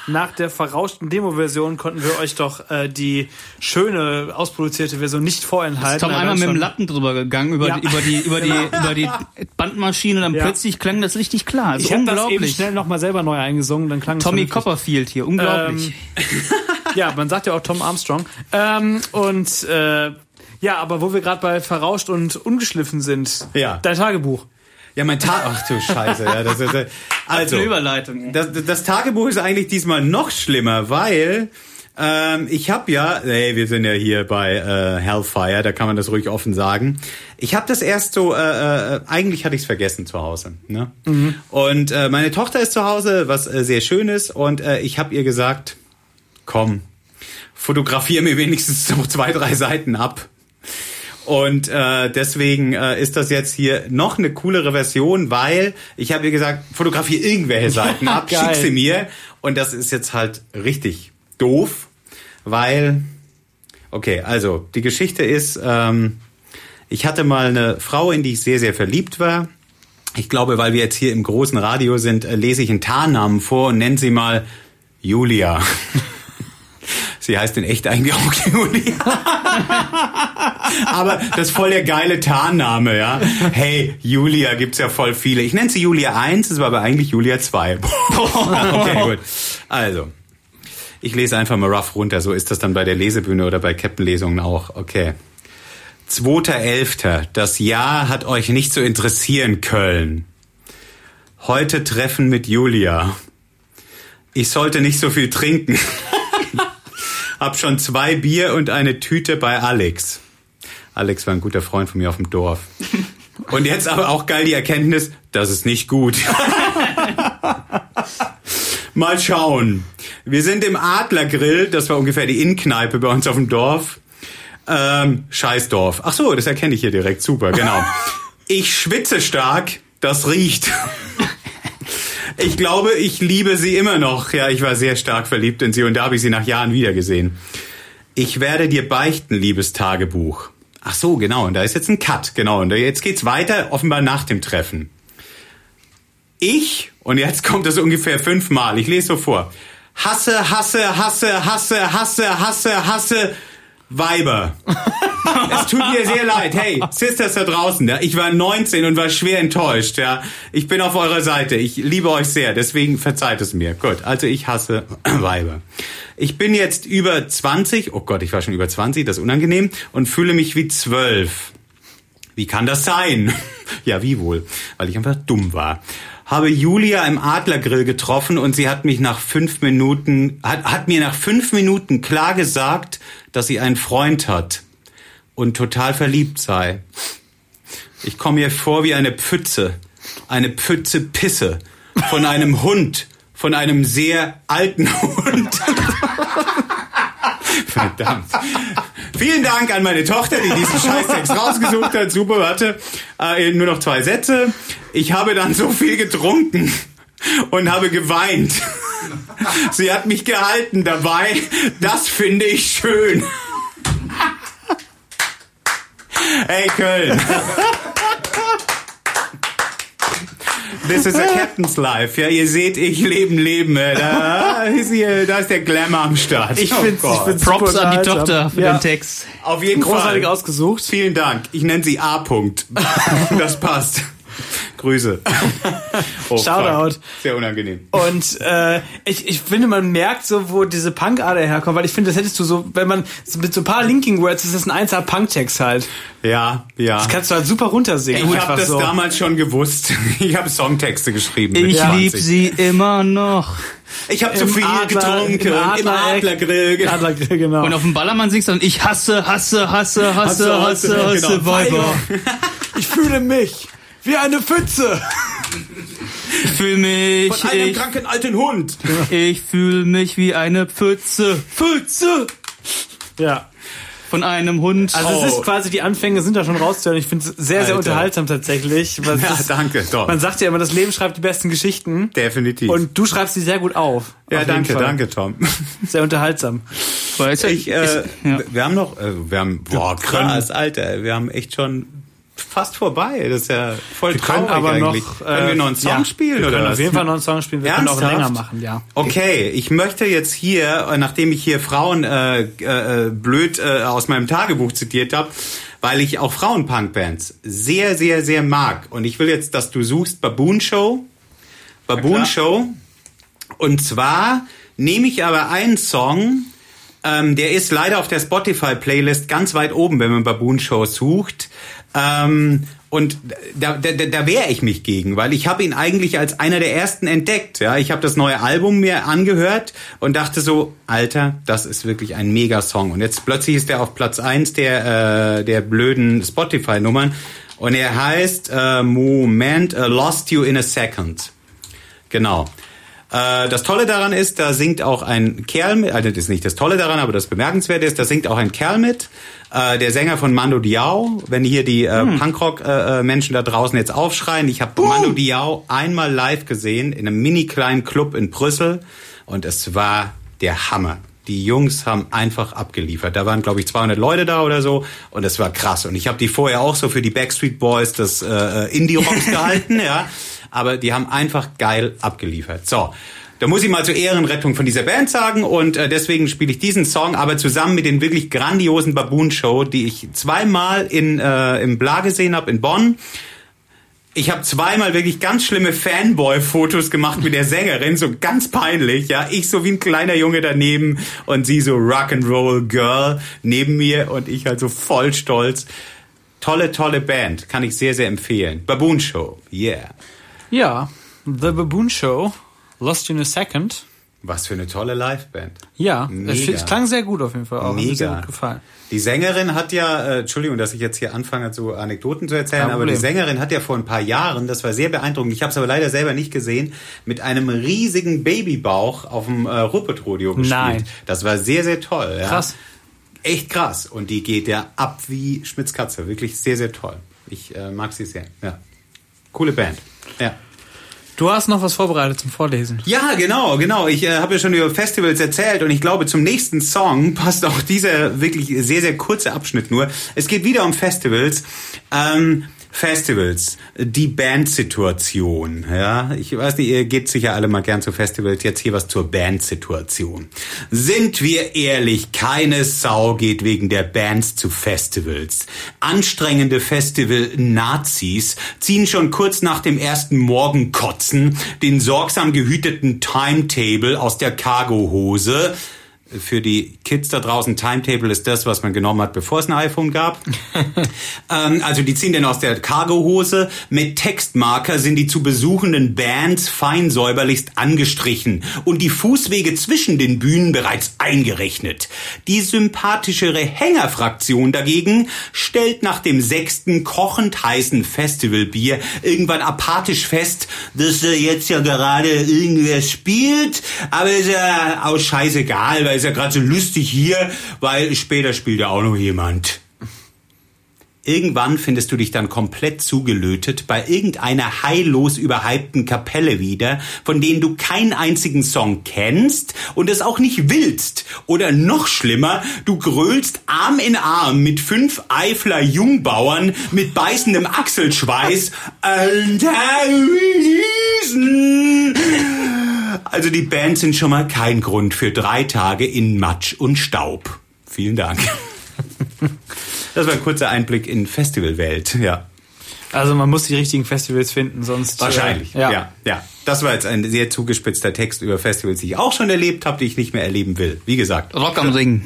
nach der verrauschten Demo-Version konnten wir euch doch äh, die schöne, ausproduzierte Version nicht vorenthalten. Tom Da einmal mit dem Lappen drüber gegangen, über, Ja. die, über, die, über, die, *laughs* über die Bandmaschine dann Ja. plötzlich klang das richtig klar. Also Ich habe das eben unglaublich. schnell nochmal selber neu eingesungen, dann klang es Tommy. Copperfield hier, unglaublich. *laughs* Ja, man sagt ja auch Tom Armstrong. Ähm, und äh, ja, aber wo wir gerade bei verrauscht und ungeschliffen sind, Ja. dein Tagebuch. Ja, mein Tag. Ach du Scheiße. Ja, das ist, äh, also, Eine Überleitung. Das, das Tagebuch ist eigentlich diesmal noch schlimmer, weil ähm, ich habe ja, hey, wir sind ja hier bei äh, Hellfire, da kann man das ruhig offen sagen. Ich habe das erst so, äh, äh, eigentlich hatte ich es vergessen zu Hause. Ne? Und äh, meine Tochter ist zu Hause, was äh, sehr schön ist, und äh, ich habe ihr gesagt, komm, fotografier mir wenigstens noch zwei, drei Seiten ab. Und äh, deswegen äh, ist das jetzt hier noch eine coolere Version, weil ich habe ihr gesagt, fotografiere irgendwelche Seiten ab, Geil. schick sie mir. Und das ist jetzt halt richtig doof, weil, okay, also die Geschichte ist, ähm, ich hatte mal eine Frau, in die ich sehr, sehr verliebt war. Ich glaube, weil wir jetzt hier im großen Radio sind, äh, lese ich einen Tarnnamen vor und nenne sie mal Julia. *laughs* Sie heißt in echt eigentlich auch *laughs* Julia. *laughs* Aber das ist voll der geile Tarnname, ja. Hey, Julia gibt's ja voll viele. Ich nenne sie Julia 1, es war aber eigentlich Julia 2. *laughs* okay, gut. Also, ich lese einfach mal rough runter. So ist das dann bei der Lesebühne oder bei Captain-Lesungen auch. Okay. 2.11. Das Jahr hat euch nicht so interessieren, Köln. Heute Treffen mit Julia. Ich sollte nicht so viel trinken. *laughs* Hab schon zwei Bier und eine Tüte bei Alex. Alex war ein guter Freund von mir auf dem Dorf. Und jetzt aber auch geil die Erkenntnis, das ist nicht gut. *laughs* Mal schauen. Wir sind im Adlergrill, das war ungefähr die Innenkneipe bei uns auf dem Dorf. Ähm, Scheißdorf. Ach so, das erkenne ich hier direkt. Super, genau. Ich schwitze stark, das riecht. *laughs* Ich glaube, ich liebe sie immer noch. Ja, ich war sehr stark verliebt in sie und da habe ich sie nach Jahren wiedergesehen. Ich werde dir beichten, liebes Tagebuch. Ach so, genau. Und da ist jetzt ein Cut. Genau. Und jetzt geht's weiter, offenbar nach dem Treffen. Ich, und jetzt kommt das ungefähr fünfmal, ich lese so vor. Hasse, hasse, hasse, hasse, hasse, hasse, hasse, Weiber. es tut mir sehr leid. Hey, Sisters da draußen, ja, ich war 19 und war schwer enttäuscht, ja. Ich bin auf eurer Seite. Ich liebe euch sehr, deswegen verzeiht es mir. Gut, also ich hasse Weiber. Ich bin jetzt über 20, oh Gott, ich war schon über 20, das ist unangenehm, und fühle mich wie 12. Wie kann das sein? *laughs* ja, wie wohl? Weil ich einfach dumm war. Habe Julia im Adlergrill getroffen und sie hat mich nach fünf Minuten, hat, hat mir nach fünf Minuten klar gesagt, dass sie einen Freund hat und total verliebt sei. Ich komme mir vor wie eine Pfütze, eine Pfütze Pisse von einem Hund, von einem sehr alten *laughs* Hund. *laughs* Verdammt. Vielen Dank an meine Tochter, die diesen Scheißtext rausgesucht hat. Super, warte. Äh, nur noch zwei Sätze. Ich habe dann so viel getrunken und habe geweint. Sie hat mich gehalten dabei. Das finde ich schön. Hey Köln. This is a Captain's Life. Ja, ihr seht, ich leben, leben. Da ist, hier, da ist der Glamour am Start. Ich Oh find's, ich Gott. find's Props super an die. Tochter für Ja. den Text. Auf jeden Großartig Fall. ausgesucht. Vielen Dank. Ich nenne sie A. -Punkt. Das passt. Grüße. *laughs* Oh, Shoutout. fuck. Sehr unangenehm. Und äh, ich, ich finde, man merkt so, wo diese Punk-Ader herkommt, weil ich finde, das hättest du so, wenn man mit so ein paar Linking Words ist das ein einzelner Punk-Text halt. Ja, ja. Das kannst du halt super runtersingen. Ich habe das so. damals schon gewusst. *laughs* Ich habe Songtexte geschrieben. mit Ich 20. lieb sie immer noch. Ich habe zu Im viel Adler- getrunken. im Im Adlereck. Adlergrill. genau. Adlergrill, genau. Und auf dem Ballermann singst du dann, ich hasse, hasse, hasse, hasse, hasse, hasse, genau. Weiber. ich fühle mich wie eine Pfütze. Ich fühl mich, Von einem ich, kranken alten Hund. ich fühl mich wie eine Pfütze. Pfütze! Ja. Von einem Hund. Also Oh. es ist quasi, die Anfänge sind da schon rauszuhören. Ich finde es sehr, sehr Alter. unterhaltsam tatsächlich. weil Ja, das- danke. Doch. Man sagt ja immer, das Leben schreibt die besten Geschichten. Definitiv. Und du schreibst sie sehr gut auf. ja, Auf danke, danke, Tom. *laughs* Sehr unterhaltsam. Weißt du, Ich, äh, ist- ja. wir haben noch, äh, wir haben, boah, krass, Alter, wir haben echt schon fast vorbei. Das ist ja voll Wir können traurig aber eigentlich. noch, können wir noch einen Song ja, spielen wir oder können was? auf jeden Fall noch einen Song spielen. Wir können auch Ernsthaft? länger machen, ja. Okay, ich möchte jetzt hier, äh, nachdem ich hier Frauen äh, äh, blöd äh, aus meinem Tagebuch zitiert habe, weil ich auch Frauenpunk-Bands sehr, sehr, sehr mag. Und ich will jetzt, dass du suchst Baboon Show. Baboon. Show. Und zwar nehme ich aber einen Song, ähm, der ist leider auf der Spotify-Playlist ganz weit oben, wenn man Baboon Show sucht. Ähm, und da, da, da wehre ich mich gegen, weil ich habe ihn eigentlich als einer der ersten entdeckt. Ja, ich habe das neue Album mir angehört und dachte so, Alter, das ist wirklich ein Mega-Song. Und jetzt plötzlich ist er auf Platz eins der äh, der blöden Spotify-Nummern und er heißt äh, Moment, äh, Lost You in a Second. Genau. Äh, Das Tolle daran ist, da singt auch ein Kerl mit, also das ist nicht das Tolle daran, aber das Bemerkenswerte ist, da singt auch ein Kerl mit, äh, der Sänger von Mando Diao. Wenn hier die äh, Punkrock-Menschen da draußen jetzt aufschreien, ich habe Mando Diao einmal live gesehen in einem mini kleinen Club in Brüssel und es war der Hammer. Die Jungs haben einfach abgeliefert. Da waren, glaube ich, 200 Leute da oder so und es war krass. Und ich habe die vorher auch so für die Backstreet Boys des äh, Indie-Rocks *laughs* gehalten, ja. Aber die haben einfach geil abgeliefert. So, da muss ich mal zur Ehrenrettung von dieser Band sagen und äh, deswegen spiele ich diesen Song, aber zusammen mit den wirklich grandiosen Baboon Show, die ich zweimal in äh, im Bla gesehen habe in Bonn. Ich habe zweimal wirklich ganz schlimme Fanboy-Fotos gemacht mit der Sängerin, so ganz peinlich, ja. Ich so wie ein kleiner Junge daneben und sie so Rock'n'Roll Girl neben mir und ich halt so voll stolz. Tolle, tolle Band, kann ich sehr, sehr empfehlen. Baboon Show, yeah. Ja, The Baboon Show, Lost You in a Second. Was für eine tolle Liveband. Ja, Mega. es, klang sehr gut auf jeden Fall auch. Hat mir Mega. gefallen. Die Sängerin hat ja, äh, Entschuldigung, dass ich jetzt hier anfange, so Anekdoten zu erzählen, aber die. Sängerin hat ja vor ein paar Jahren, das war sehr beeindruckend, ich habe es aber leider selber nicht gesehen, mit einem riesigen Babybauch auf dem äh, Ruppert-Rodeo gespielt. Nein. Das war sehr, sehr toll. Ja. Krass. Echt krass. Und die geht ja ab wie Schmitzkatze. Wirklich sehr, sehr toll. Ich äh, mag sie sehr. Ja. Coole Band. Ja. Du hast noch was vorbereitet zum Vorlesen. Ja, genau, genau. Ich äh, habe ja schon über Festivals erzählt und ich glaube, zum nächsten Song passt auch dieser wirklich sehr, sehr kurze Abschnitt nur. Es geht wieder um Festivals. Ähm, Festivals, die Bandsituation. Ja, ich weiß nicht, ihr geht sicher alle mal gern zu Festivals. Jetzt hier was zur Bandsituation. Sind wir ehrlich, keine Sau geht wegen der Bands zu Festivals. Anstrengende Festival-Nazis ziehen schon kurz nach dem ersten Morgenkotzen den sorgsam gehüteten Timetable aus der Cargohose. Für die Kids da draußen, Timetable ist das, was man genommen hat, bevor es ein iPhone gab. *laughs* ähm, also die ziehen den aus der Cargohose. Mit Textmarker sind die zu besuchenden Bands fein säuberlichst angestrichen und die Fußwege zwischen den Bühnen bereits eingerechnet. Die sympathischere Hängerfraktion dagegen stellt nach dem sechsten kochend heißen Festivalbier irgendwann apathisch fest, dass äh, jetzt ja gerade irgendwer spielt, aber ist ja auch scheißegal, weil ist ja gerade so lustig hier, weil später spielt ja auch noch jemand. Irgendwann findest du dich dann komplett zugelötet bei irgendeiner heillos überhypten Kapelle wieder, von denen du keinen einzigen Song kennst und es auch nicht willst. Oder noch schlimmer, du grölst Arm in Arm mit fünf Eifler Jungbauern mit beißendem Achselschweiß. Also die Bands sind schon mal kein Grund für drei Tage in Matsch und Staub. Vielen Dank. *laughs* Das war ein kurzer Einblick in Festivalwelt, ja. Also man muss die richtigen Festivals finden, sonst. Wahrscheinlich, äh, ja. ja, ja. Das war jetzt ein sehr zugespitzter Text über Festivals, die ich auch schon erlebt habe, die ich nicht mehr erleben will. Wie gesagt. Rock am Ring.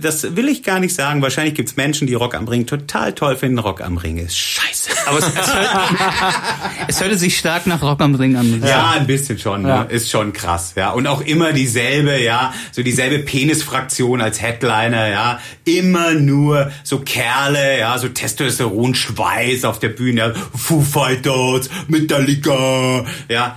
Das will ich gar nicht sagen. Wahrscheinlich gibt's Menschen, die Rock am Ring total toll finden. Rock am Ring ist scheiße. Aber es, es, hört, es hörte sich stark nach Rock am Ring an. Ja, ein bisschen schon. Ja. Ne? Ist schon krass. Ja, und auch immer dieselbe, ja, so dieselbe Penisfraktion als Headliner, ja, immer nur so Kerle, ja, so Testosteron, Schweiß auf der Bühne, ja. Foo Fighters, Metallica, ja.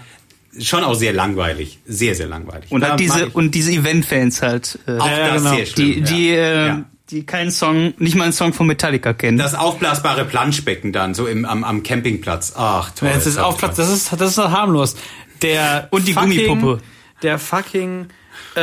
Schon auch sehr langweilig, sehr sehr langweilig. Und Da halt diese und diese Event-Fans halt, äh, auch Ja, das genau. sehr schlimm. die die ja. äh, Ja. die keinen Song, nicht mal einen Song von Metallica kennen. Das aufblasbare Planschbecken dann, so im, am, am Campingplatz. Ach, toll. Ja, Jetzt ist hab auf ich Platz, toll. das ist, das ist doch harmlos. Der Und die fucking- Gummipuppe. Der fucking, äh,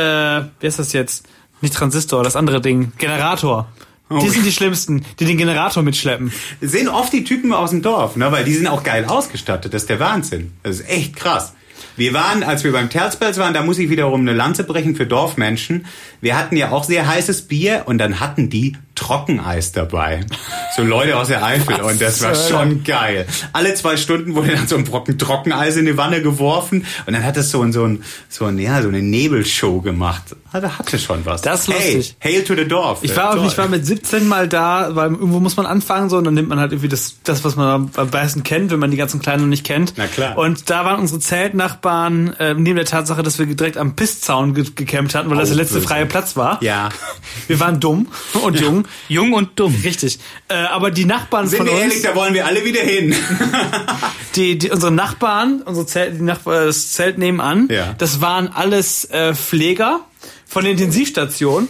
wie ist das jetzt? Nicht Transistor, das andere Ding. Generator. Die Oh. sind die schlimmsten, die den Generator mitschleppen. Sehen oft die Typen aus dem Dorf, ne? weil die sind auch geil ausgestattet. Das ist der Wahnsinn. Das ist echt krass. Wir waren, als wir beim Terzpelz waren, da muss ich wiederum eine Lanze brechen für Dorfmenschen. Wir hatten ja auch sehr heißes Bier und dann hatten die Trockeneis dabei. So Leute aus der Eifel und das war schon geil. Alle zwei Stunden wurde dann so ein Brocken Trockeneis in die Wanne geworfen und dann hat es so ein, so ein, so ein, ja, so eine Nebelshow gemacht. Da hatte schon was. Das ist hey, lustig. Hail to the Dorf. Ich war auch nicht, war mit 17 mal da, weil irgendwo muss man anfangen so und dann nimmt man halt irgendwie das, das was man am besten kennt, wenn man die ganzen Kleinen noch nicht kennt. Na klar. Und da waren unsere Zeltnachbarn, äh, neben der Tatsache, dass wir direkt am Pisszaun ge gecampt hatten, weil das Oh, der letzte böse. freie Platz war. Ja. Wir waren dumm und jung. Jung und dumm. Richtig. Äh, aber die Nachbarn Sind von wir uns, ehrlich, da wollen wir alle wieder hin. *laughs* die, die, unsere Nachbarn, unsere Zelt, die Nachbar, das Zelt nebenan, Ja. das waren alles äh, Pfleger von der Intensivstation.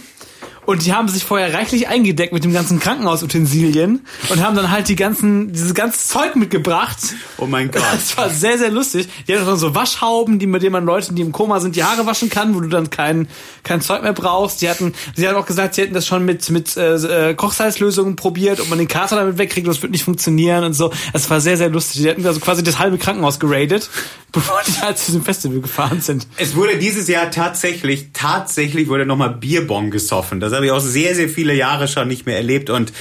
Und die haben sich vorher reichlich eingedeckt mit dem ganzen Krankenhausutensilien und haben dann halt die ganzen, dieses ganze Zeug mitgebracht. Oh mein Gott. Das war sehr, sehr lustig. Die hatten dann so Waschhauben, die mit denen man Leuten, die im Koma sind, die Haare waschen kann, wo du dann kein, kein Zeug mehr brauchst. Die hatten, sie haben auch gesagt, sie hätten das schon mit, mit äh, äh, Kochsalzlösungen probiert, ob man den Kater damit wegkriegt, und das wird nicht funktionieren und so. Es war sehr, sehr lustig. Die hatten also quasi das halbe Krankenhaus geradet, *laughs* bevor die halt zu diesem Festival gefahren sind. Es wurde dieses Jahr tatsächlich, tatsächlich wurde nochmal Bierbong gesoffen. Das habe ich auch sehr, sehr viele Jahre schon nicht mehr erlebt und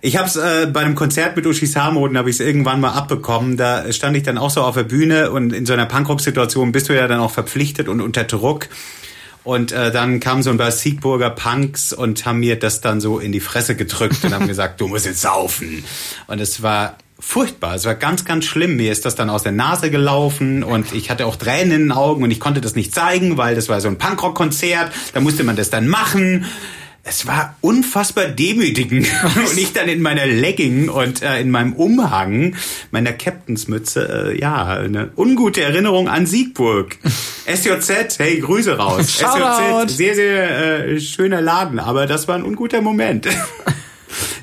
ich habe es äh, bei einem Konzert mit Uschi Samoden habe ich es irgendwann mal abbekommen. Da stand ich dann auch so auf der Bühne und in so einer Punkrock-Situation bist du ja dann auch verpflichtet und unter Druck. Und äh, dann kamen so ein paar Siegburger Punks und haben mir das dann so in die Fresse gedrückt und haben *laughs* gesagt, du musst jetzt saufen. Und es war furchtbar. Es war ganz, ganz schlimm. Mir ist das dann aus der Nase gelaufen und ich hatte auch Tränen in den Augen und ich konnte das nicht zeigen, weil das war so ein Punkrock-Konzert. Da musste man das dann machen. Es war unfassbar demütigend. *laughs* und ich dann in meiner Legging und äh, in meinem Umhang, meiner Captainsmütze, äh, ja, eine ungute Erinnerung an Siegburg. *laughs* SJZ, hey, Grüße raus. Shoutout. SJZ, sehr, sehr äh, schöner Laden, aber das war ein unguter Moment. *laughs*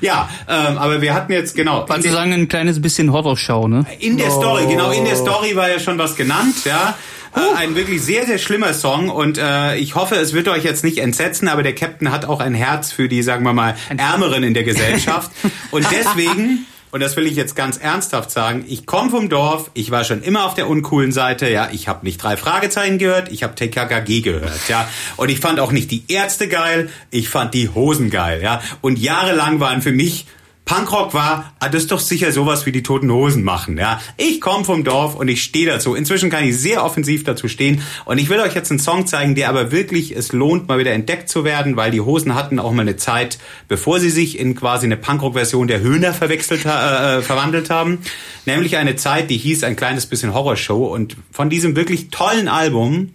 ja, ähm, aber wir hatten jetzt, genau. Waren zu sagen, ein kleines bisschen Horrorschau, ne? In der Story, genau, in der Story war ja schon was genannt, ja. Äh, Ein wirklich sehr, sehr schlimmer Song und äh, ich hoffe, es wird euch jetzt nicht entsetzen, aber der Captain hat auch ein Herz für die, sagen wir mal, Ärmeren in der Gesellschaft. *laughs* Und deswegen, und das will ich jetzt ganz ernsthaft sagen, ich komme vom Dorf, ich war schon immer auf der uncoolen Seite, ja, ich habe nicht drei Fragezeichen gehört, ich habe TKKG gehört, ja. Und ich fand auch nicht die Ärzte geil, ich fand die Hosen geil, ja. Und jahrelang waren für mich Punkrock war, ah, das ist doch sicher sowas wie die Toten Hosen machen, ja. Ich komme vom Dorf und ich stehe dazu. Inzwischen kann ich sehr offensiv dazu stehen und ich will euch jetzt einen Song zeigen, der aber wirklich es lohnt, mal wieder entdeckt zu werden, weil die Hosen hatten auch mal eine Zeit, bevor sie sich in quasi eine Punkrock-Version der Höhner verwechselt, ha- äh, verwandelt haben. Nämlich eine Zeit, die hieß ein kleines bisschen Horrorshow und von diesem wirklich tollen Album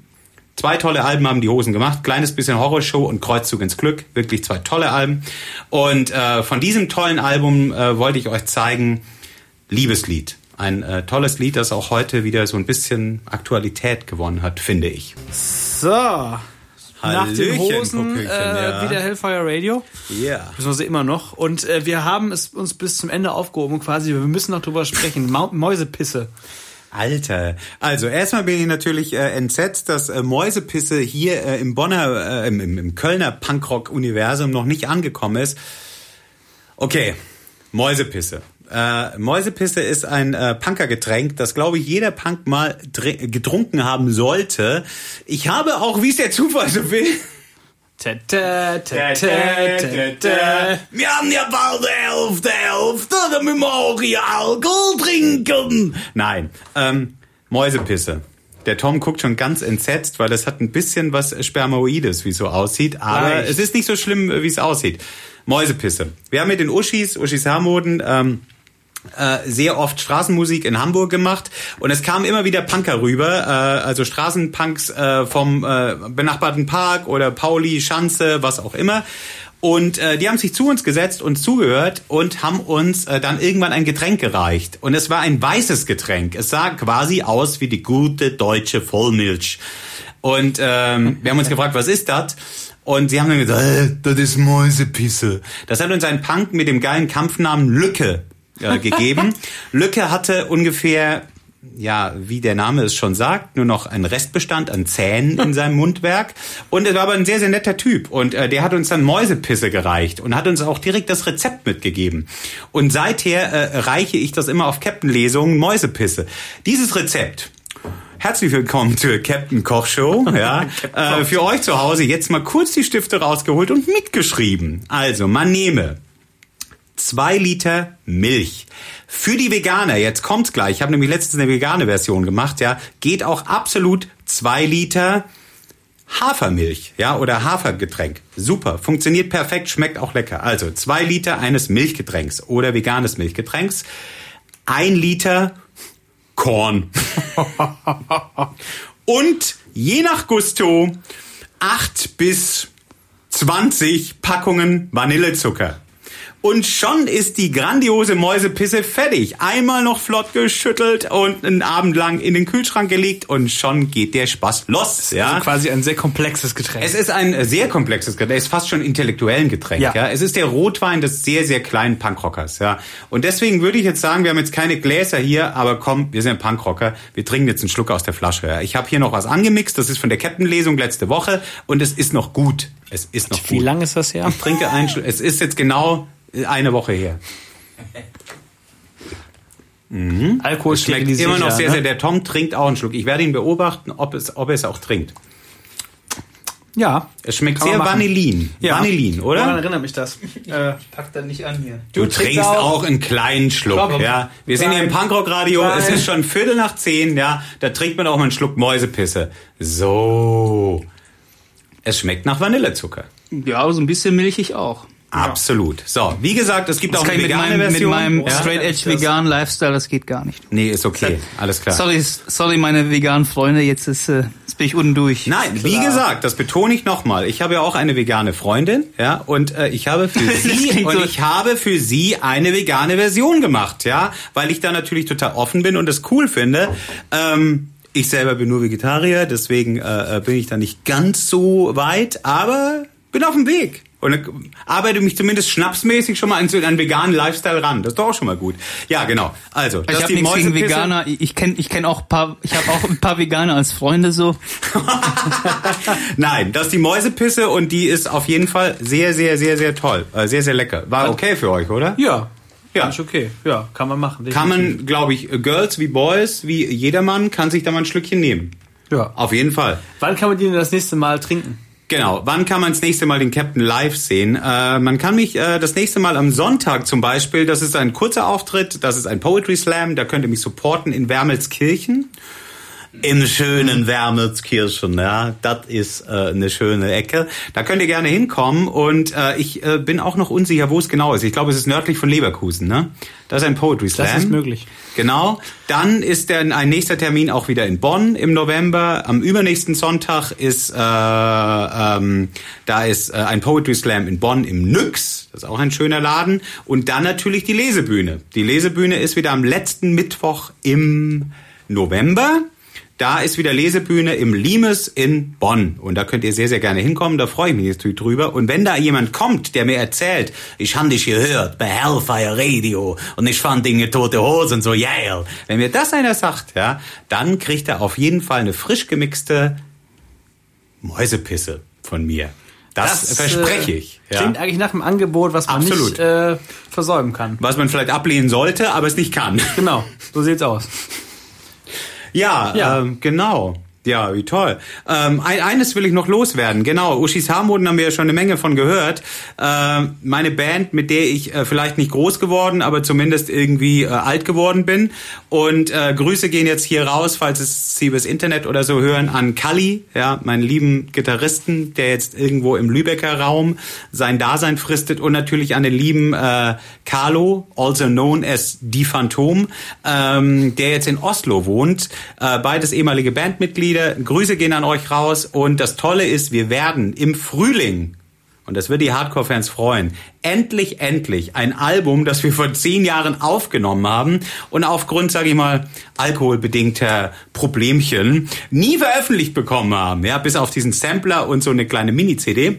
Zwei tolle Alben haben die Hosen gemacht. Kleines bisschen Horrorshow und Kreuzzug ins Glück. Wirklich zwei tolle Alben. Und äh, von diesem tollen Album äh, wollte ich euch zeigen Liebeslied. Ein äh, tolles Lied, das auch heute wieder so ein bisschen Aktualität gewonnen hat, finde ich. So. nach den Hosen äh, ja. wieder Hellfire Radio. Ja. Beziehungsweise immer noch. Und äh, wir haben es uns bis zum Ende aufgehoben quasi. Wir müssen noch drüber sprechen. Mäusepisse. Alter. Also erstmal bin ich natürlich äh, entsetzt, dass äh, Mäusepisse hier äh, im Bonner, äh, im, im, Kölner Punkrock-Universum noch nicht angekommen ist. Okay, Mäusepisse. Äh, Mäusepisse ist ein äh, Punkergetränk, das glaube ich jeder Punk mal getrunken haben sollte. Ich habe auch, wie es der Zufall so will, Wir haben ja bald Hälfte, Hälfte, dann müssen wir auch hier Alkohol trinken. Nein, ähm, Mäusepisse. Der Tom guckt schon ganz entsetzt, weil das hat ein bisschen was Spermoides, wie es so aussieht. Aber Leicht. es ist nicht so schlimm, wie es aussieht. Mäusepisse. Wir haben mit den Uschis, Uschis Harmoden, ähm, äh, sehr oft Straßenmusik in Hamburg gemacht und es kamen immer wieder Punker rüber, äh, also Straßenpunks äh, vom äh, benachbarten Park oder Pauli, Schanze, was auch immer. Und äh, die haben sich zu uns gesetzt und zugehört und haben uns äh, dann irgendwann ein Getränk gereicht. Und es war ein weißes Getränk. Es sah quasi aus wie die gute deutsche Vollmilch. Und ähm, wir haben uns gefragt, was ist das? Und sie haben dann gesagt, äh, das ist Mäusepisse. Das hat uns ein Punk mit dem geilen Kampfnamen Lücke äh, gegeben. *laughs* Lücke hatte ungefähr, ja, wie der Name es schon sagt, nur noch einen Restbestand an Zähnen in seinem *laughs* Mundwerk. Und er war aber ein sehr, sehr netter Typ. Und äh, der hat uns dann Mäusepisse gereicht und hat uns auch direkt das Rezept mitgegeben. Und seither äh, reiche ich das immer auf Captain-Lesungen, Mäusepisse. Dieses Rezept Herzlich willkommen zur Captain Koch Show. *laughs* Ja, äh, für euch zu Hause jetzt mal kurz die Stifte rausgeholt und mitgeschrieben. Also, man nehme zwei Liter Milch. Für die Veganer, jetzt kommt's gleich, ich habe nämlich letztens eine vegane Version gemacht, ja, geht auch absolut zwei Liter Hafermilch, ja, oder Hafergetränk. Super, funktioniert perfekt, schmeckt auch lecker. Also zwei Liter eines Milchgetränks oder veganes Milchgetränks, ein Liter Korn. *laughs* Und je nach Gusto acht bis 20 Packungen Vanillezucker. Und schon ist die grandiose Mäusepisse fertig. Einmal noch flott geschüttelt und einen Abend lang in den Kühlschrank gelegt und schon geht der Spaß los. Ja? Also quasi ein sehr komplexes Getränk. Es ist ein sehr komplexes Getränk, es ist fast schon intellektuell ein Getränk. Ja. Ja. Es ist der Rotwein des sehr, sehr kleinen Punkrockers. Ja. Und deswegen würde ich jetzt sagen, wir haben jetzt keine Gläser hier, aber komm, wir sind Punkrocker, wir trinken jetzt einen Schluck aus der Flasche. Ja. Ich habe hier noch was angemixt, das ist von der Captain-Lesung letzte Woche und es ist noch gut. Es ist noch Wie gut. lang ist das her? Ich trinke einen Schluck, es ist jetzt genau eine Woche her. Alkohol Schmeckt immer noch ja, sehr, ne? sehr, der Tom trinkt auch einen Schluck. Ich werde ihn beobachten, ob es, ob er es auch trinkt. Ja. Es schmeckt sehr. Vanillin. Ja. Vanillin, oder? Woran erinnert mich das? Äh, Pack da nicht an hier. Du, trinkst trinkst auch- auch einen kleinen Schluck, Komm. ja. Wir sind hier im Klein. Punkrock-Radio, es Klein. ist schon Viertel nach zehn, ja. Da trinkt man auch mal einen Schluck Mäusepisse. So. Es schmeckt nach Vanillezucker. Ja, so ein bisschen milchig auch. Absolut. So, wie gesagt, es gibt Das auch kann eine ich mit vegane meinem, mit Version. meinem ja? straight edge veganen Lifestyle, das geht gar nicht. Nee, ist okay. Alles klar. Sorry, sorry, meine veganen Freunde, jetzt ist, äh, jetzt bin ich unten durch. Nein, wie gesagt, das betone ich nochmal. Ich habe ja auch eine vegane Freundin, ja, und äh, ich habe für *laughs* sie und so- ich habe für sie eine vegane Version gemacht, ja, weil ich da natürlich total offen bin und es cool finde. Ähm, ich selber bin nur Vegetarier, deswegen äh, äh, bin ich da nicht ganz so weit, aber bin auf dem Weg. Und arbeite mich zumindest schnapsmäßig schon mal an einen veganen Lifestyle ran. Das ist doch auch schon mal gut. Ja, genau. Also, das ich habe die nichts gegen Mäusepisse. Veganer. Ich kenne ich kenn auch ein paar, ich habe auch ein paar Veganer als Freunde so. *laughs* Nein, das ist die Mäusepisse und die ist auf jeden Fall sehr, sehr, sehr, sehr toll. Äh, sehr, sehr lecker. War okay für euch, oder? ja. Ja. Ist okay. Ja, kann man machen. Kann definitiv. man, glaube ich, Girls wie Boys, wie jedermann, kann sich da mal ein Schlückchen nehmen. Ja. Auf jeden Fall. Wann kann man die denn das nächste Mal trinken? Genau. Wann kann man das nächste Mal den Captain live sehen? Äh, man kann mich äh, das nächste Mal am Sonntag zum Beispiel, das ist ein kurzer Auftritt, das ist ein Poetry Slam, da könnt ihr mich supporten in Wermelskirchen. Im schönen Wermelskirchen, ja, das ist äh, eine schöne Ecke. Da könnt ihr gerne hinkommen und äh, ich äh, bin auch noch unsicher, wo es genau ist. Ich glaube, es ist nördlich von Leverkusen, ne? Das ist ein Poetry Slam. Das ist möglich. Genau. Dann ist dann ein nächster Termin auch wieder in Bonn im November. Am übernächsten Sonntag ist äh, ähm, da ist äh, ein Poetry Slam in Bonn im Nyx. Das ist auch ein schöner Laden. Und dann natürlich die Lesebühne. Die Lesebühne ist wieder am letzten Mittwoch im November. Da ist wieder Lesebühne im Limes in Bonn. Und da könnt ihr sehr, sehr gerne hinkommen. Da freue ich mich natürlich drüber. Und wenn da jemand kommt, der mir erzählt, ich habe dich gehört bei Hellfire Radio und ich fand Dinge tote Hosen so yeah. Wenn mir das einer sagt, ja, dann kriegt er auf jeden Fall eine frisch gemixte Mäusepisse von mir. Das, das verspreche ich. Äh, klingt eigentlich nach einem Angebot, was man Absolut. nicht äh, versäumen kann. Was man vielleicht ablehnen sollte, aber es nicht kann. Genau, so sieht's aus. Ja, ja. Ähm, genau. Ja, wie toll. Ähm, ein, eines will ich noch loswerden. Genau, Uschis Harmoden haben wir ja schon eine Menge von gehört. Ähm, meine Band, mit der ich äh, vielleicht nicht groß geworden, aber zumindest irgendwie äh, alt geworden bin. Und äh, Grüße gehen jetzt hier raus, falls es Sie übers Internet oder so hören, an Kalli, ja, meinen lieben Gitarristen, der jetzt irgendwo im Lübecker Raum sein Dasein fristet. Und natürlich an den lieben äh, Carlo, also known as Die Phantom, ähm, der jetzt in Oslo wohnt. Äh, beides ehemalige Bandmitglieder Mitglieder, Grüße gehen an euch raus und das Tolle ist, wir werden im Frühling und das wird die Hardcore-Fans freuen. Endlich, endlich ein Album, das wir vor zehn Jahren aufgenommen haben und aufgrund, sage ich mal, alkoholbedingter Problemchen nie veröffentlicht bekommen haben. Ja, bis auf diesen Sampler und so eine kleine Mini-CD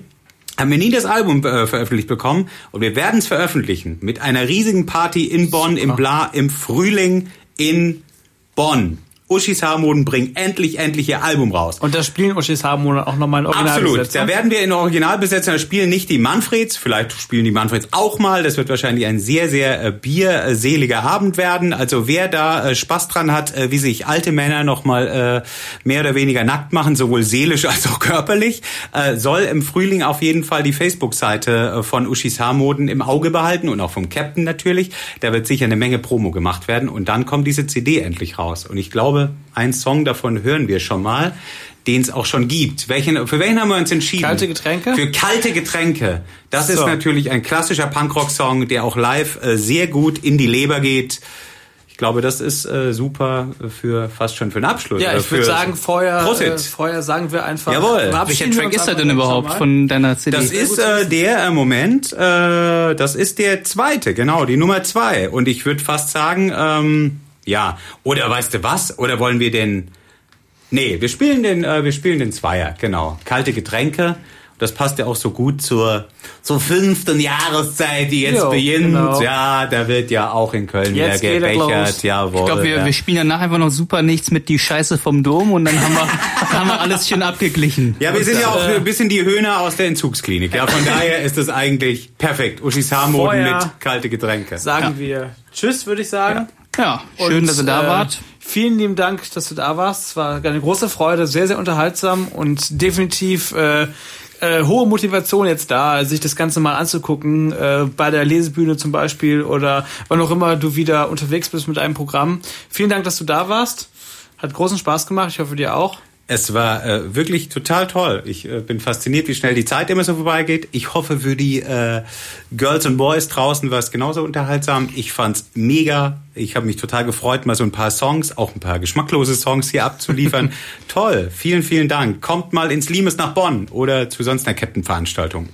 haben wir nie das Album äh, veröffentlicht bekommen und wir werden es veröffentlichen mit einer riesigen Party in Bonn im Bla im Frühling in Bonn. Uschis Harmonen bringen endlich, endlich ihr Album raus. Und da spielen Uschis Harmonen auch nochmal in Originalbesetzung? Absolut. Da werden wir in Originalbesetzung spielen, nicht die Manfreds, vielleicht spielen die Manfreds auch mal. Das wird wahrscheinlich ein sehr, sehr äh, bierseliger Abend werden. Also wer da äh, Spaß dran hat, äh, wie sich alte Männer nochmal äh, mehr oder weniger nackt machen, sowohl seelisch *laughs* als auch körperlich, äh, soll im Frühling auf jeden Fall die Facebook-Seite äh, von Uschis Harmoden im Auge behalten und auch vom Captain natürlich. Da wird sicher eine Menge Promo gemacht werden und dann kommt diese CD endlich raus. Und ich glaube, ein Song davon hören wir schon mal, den es auch schon gibt. Welchen, für welchen haben wir uns entschieden? Kalte Getränke? Für kalte Getränke. Das so. ist natürlich ein klassischer Punkrock-Song, der auch live äh, sehr gut in die Leber geht. Ich glaube, das ist äh, super für fast schon für einen Abschluss. Ja, ich würde sagen, vorher, äh, vorher sagen wir einfach. Jawohl. Welcher Track ist er denn überhaupt von deiner CD? Das ist äh, der, äh, Moment, äh, das ist der zweite, genau, die Nummer zwei. Und ich würde fast sagen, ähm, ja, oder weißt du was? Oder wollen wir den? Nee, wir spielen den, äh, wir spielen den Zweier, genau. Kalte Getränke. Das passt ja auch so gut zur, zur fünften Jahreszeit, die jetzt jo, beginnt. Genau. Ja, da wird ja auch in Köln jetzt wieder gebechert. Jawohl, ich glaube, wir, ja. wir spielen danach einfach noch super nichts mit die Scheiße vom Dom und dann haben wir, *laughs* haben wir alles schön abgeglichen. Ja, wir und sind ja auch äh, ein bisschen die Höhner aus der Entzugsklinik. Ja, von *laughs* daher ist das eigentlich perfekt. Uschis Harmoden mit kalte Getränke. Sagen ja. wir Tschüss, würde ich sagen. Ja. Ja, schön, und, dass ihr da äh, wart. Vielen lieben Dank, dass du da warst. Es war eine große Freude, sehr, sehr unterhaltsam und definitiv äh, äh, hohe Motivation jetzt da, sich das Ganze mal anzugucken, äh, bei der Lesebühne zum Beispiel oder wann auch immer du wieder unterwegs bist mit einem Programm. Vielen Dank, dass du da warst. Hat großen Spaß gemacht. Ich hoffe, dir auch. Es war äh, wirklich total toll. Ich äh, bin fasziniert, wie schnell die Zeit immer so vorbeigeht. Ich hoffe, für die äh, Girls und Boys draußen war es genauso unterhaltsam. Ich fand's mega. Ich habe mich total gefreut, mal so ein paar Songs, auch ein paar geschmacklose Songs hier abzuliefern. *laughs* Toll. Vielen, vielen Dank. Kommt mal ins Limes nach Bonn oder zu sonst einer Captain-Veranstaltung.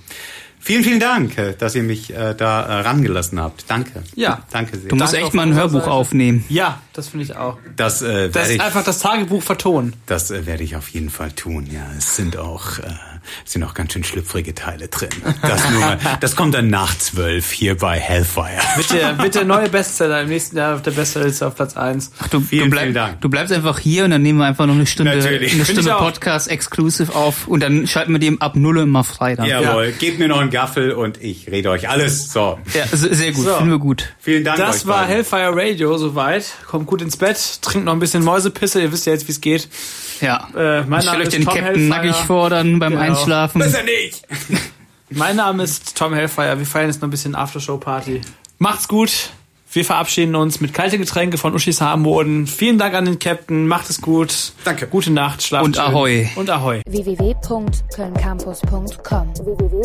Vielen, vielen Dank, äh, dass ihr mich äh, da äh, rangelassen habt. Danke. Ja. Danke sehr. Du musst Danke echt mal ein Hörbuch Seite. aufnehmen. Ja, das finde ich auch. Das, äh, das ist ich, einfach das Tagebuch vertonen. Das äh, werde ich auf jeden Fall tun, ja. Es sind auch, äh, sind auch ganz schön schlüpfrige Teile drin. Das, nur, das kommt dann nach zwölf hier bei Hellfire. Bitte, bitte neue Bestseller. Im nächsten Jahr auf der Bestsellerliste auf Platz eins. Ach, du, vielen, du, bleib, vielen Dank. du bleibst einfach hier und dann nehmen wir einfach noch eine Stunde, Natürlich. eine Stunde Podcast exclusive auf und dann schalten wir dem ab Null immer frei dann. Jawohl. Ja. Gebt mir noch einen Gaffel und ich ich rede euch alles. So. Ja, sehr gut, so. finden wir gut. Vielen Dank. Das war beiden. Hellfire Radio soweit. Kommt gut ins Bett, trinkt noch ein bisschen Mäusepisse, ihr wisst ja jetzt, wie es geht. Ja. Äh, mein Stellt euch den Tom Captain Hellfire. nackig vor dann beim genau. Einschlafen. Besser nicht! *laughs* mein Name ist Tom Hellfire. Wir feiern jetzt noch ein bisschen Aftershow-Party. Macht's gut. Wir verabschieden uns mit kalte Getränke von Uschis Harmoden. Vielen Dank an den Captain. Macht es gut. Danke. Gute Nacht. Schlaft Und Ahoi. Und Ahoi. www.kölncampus.com www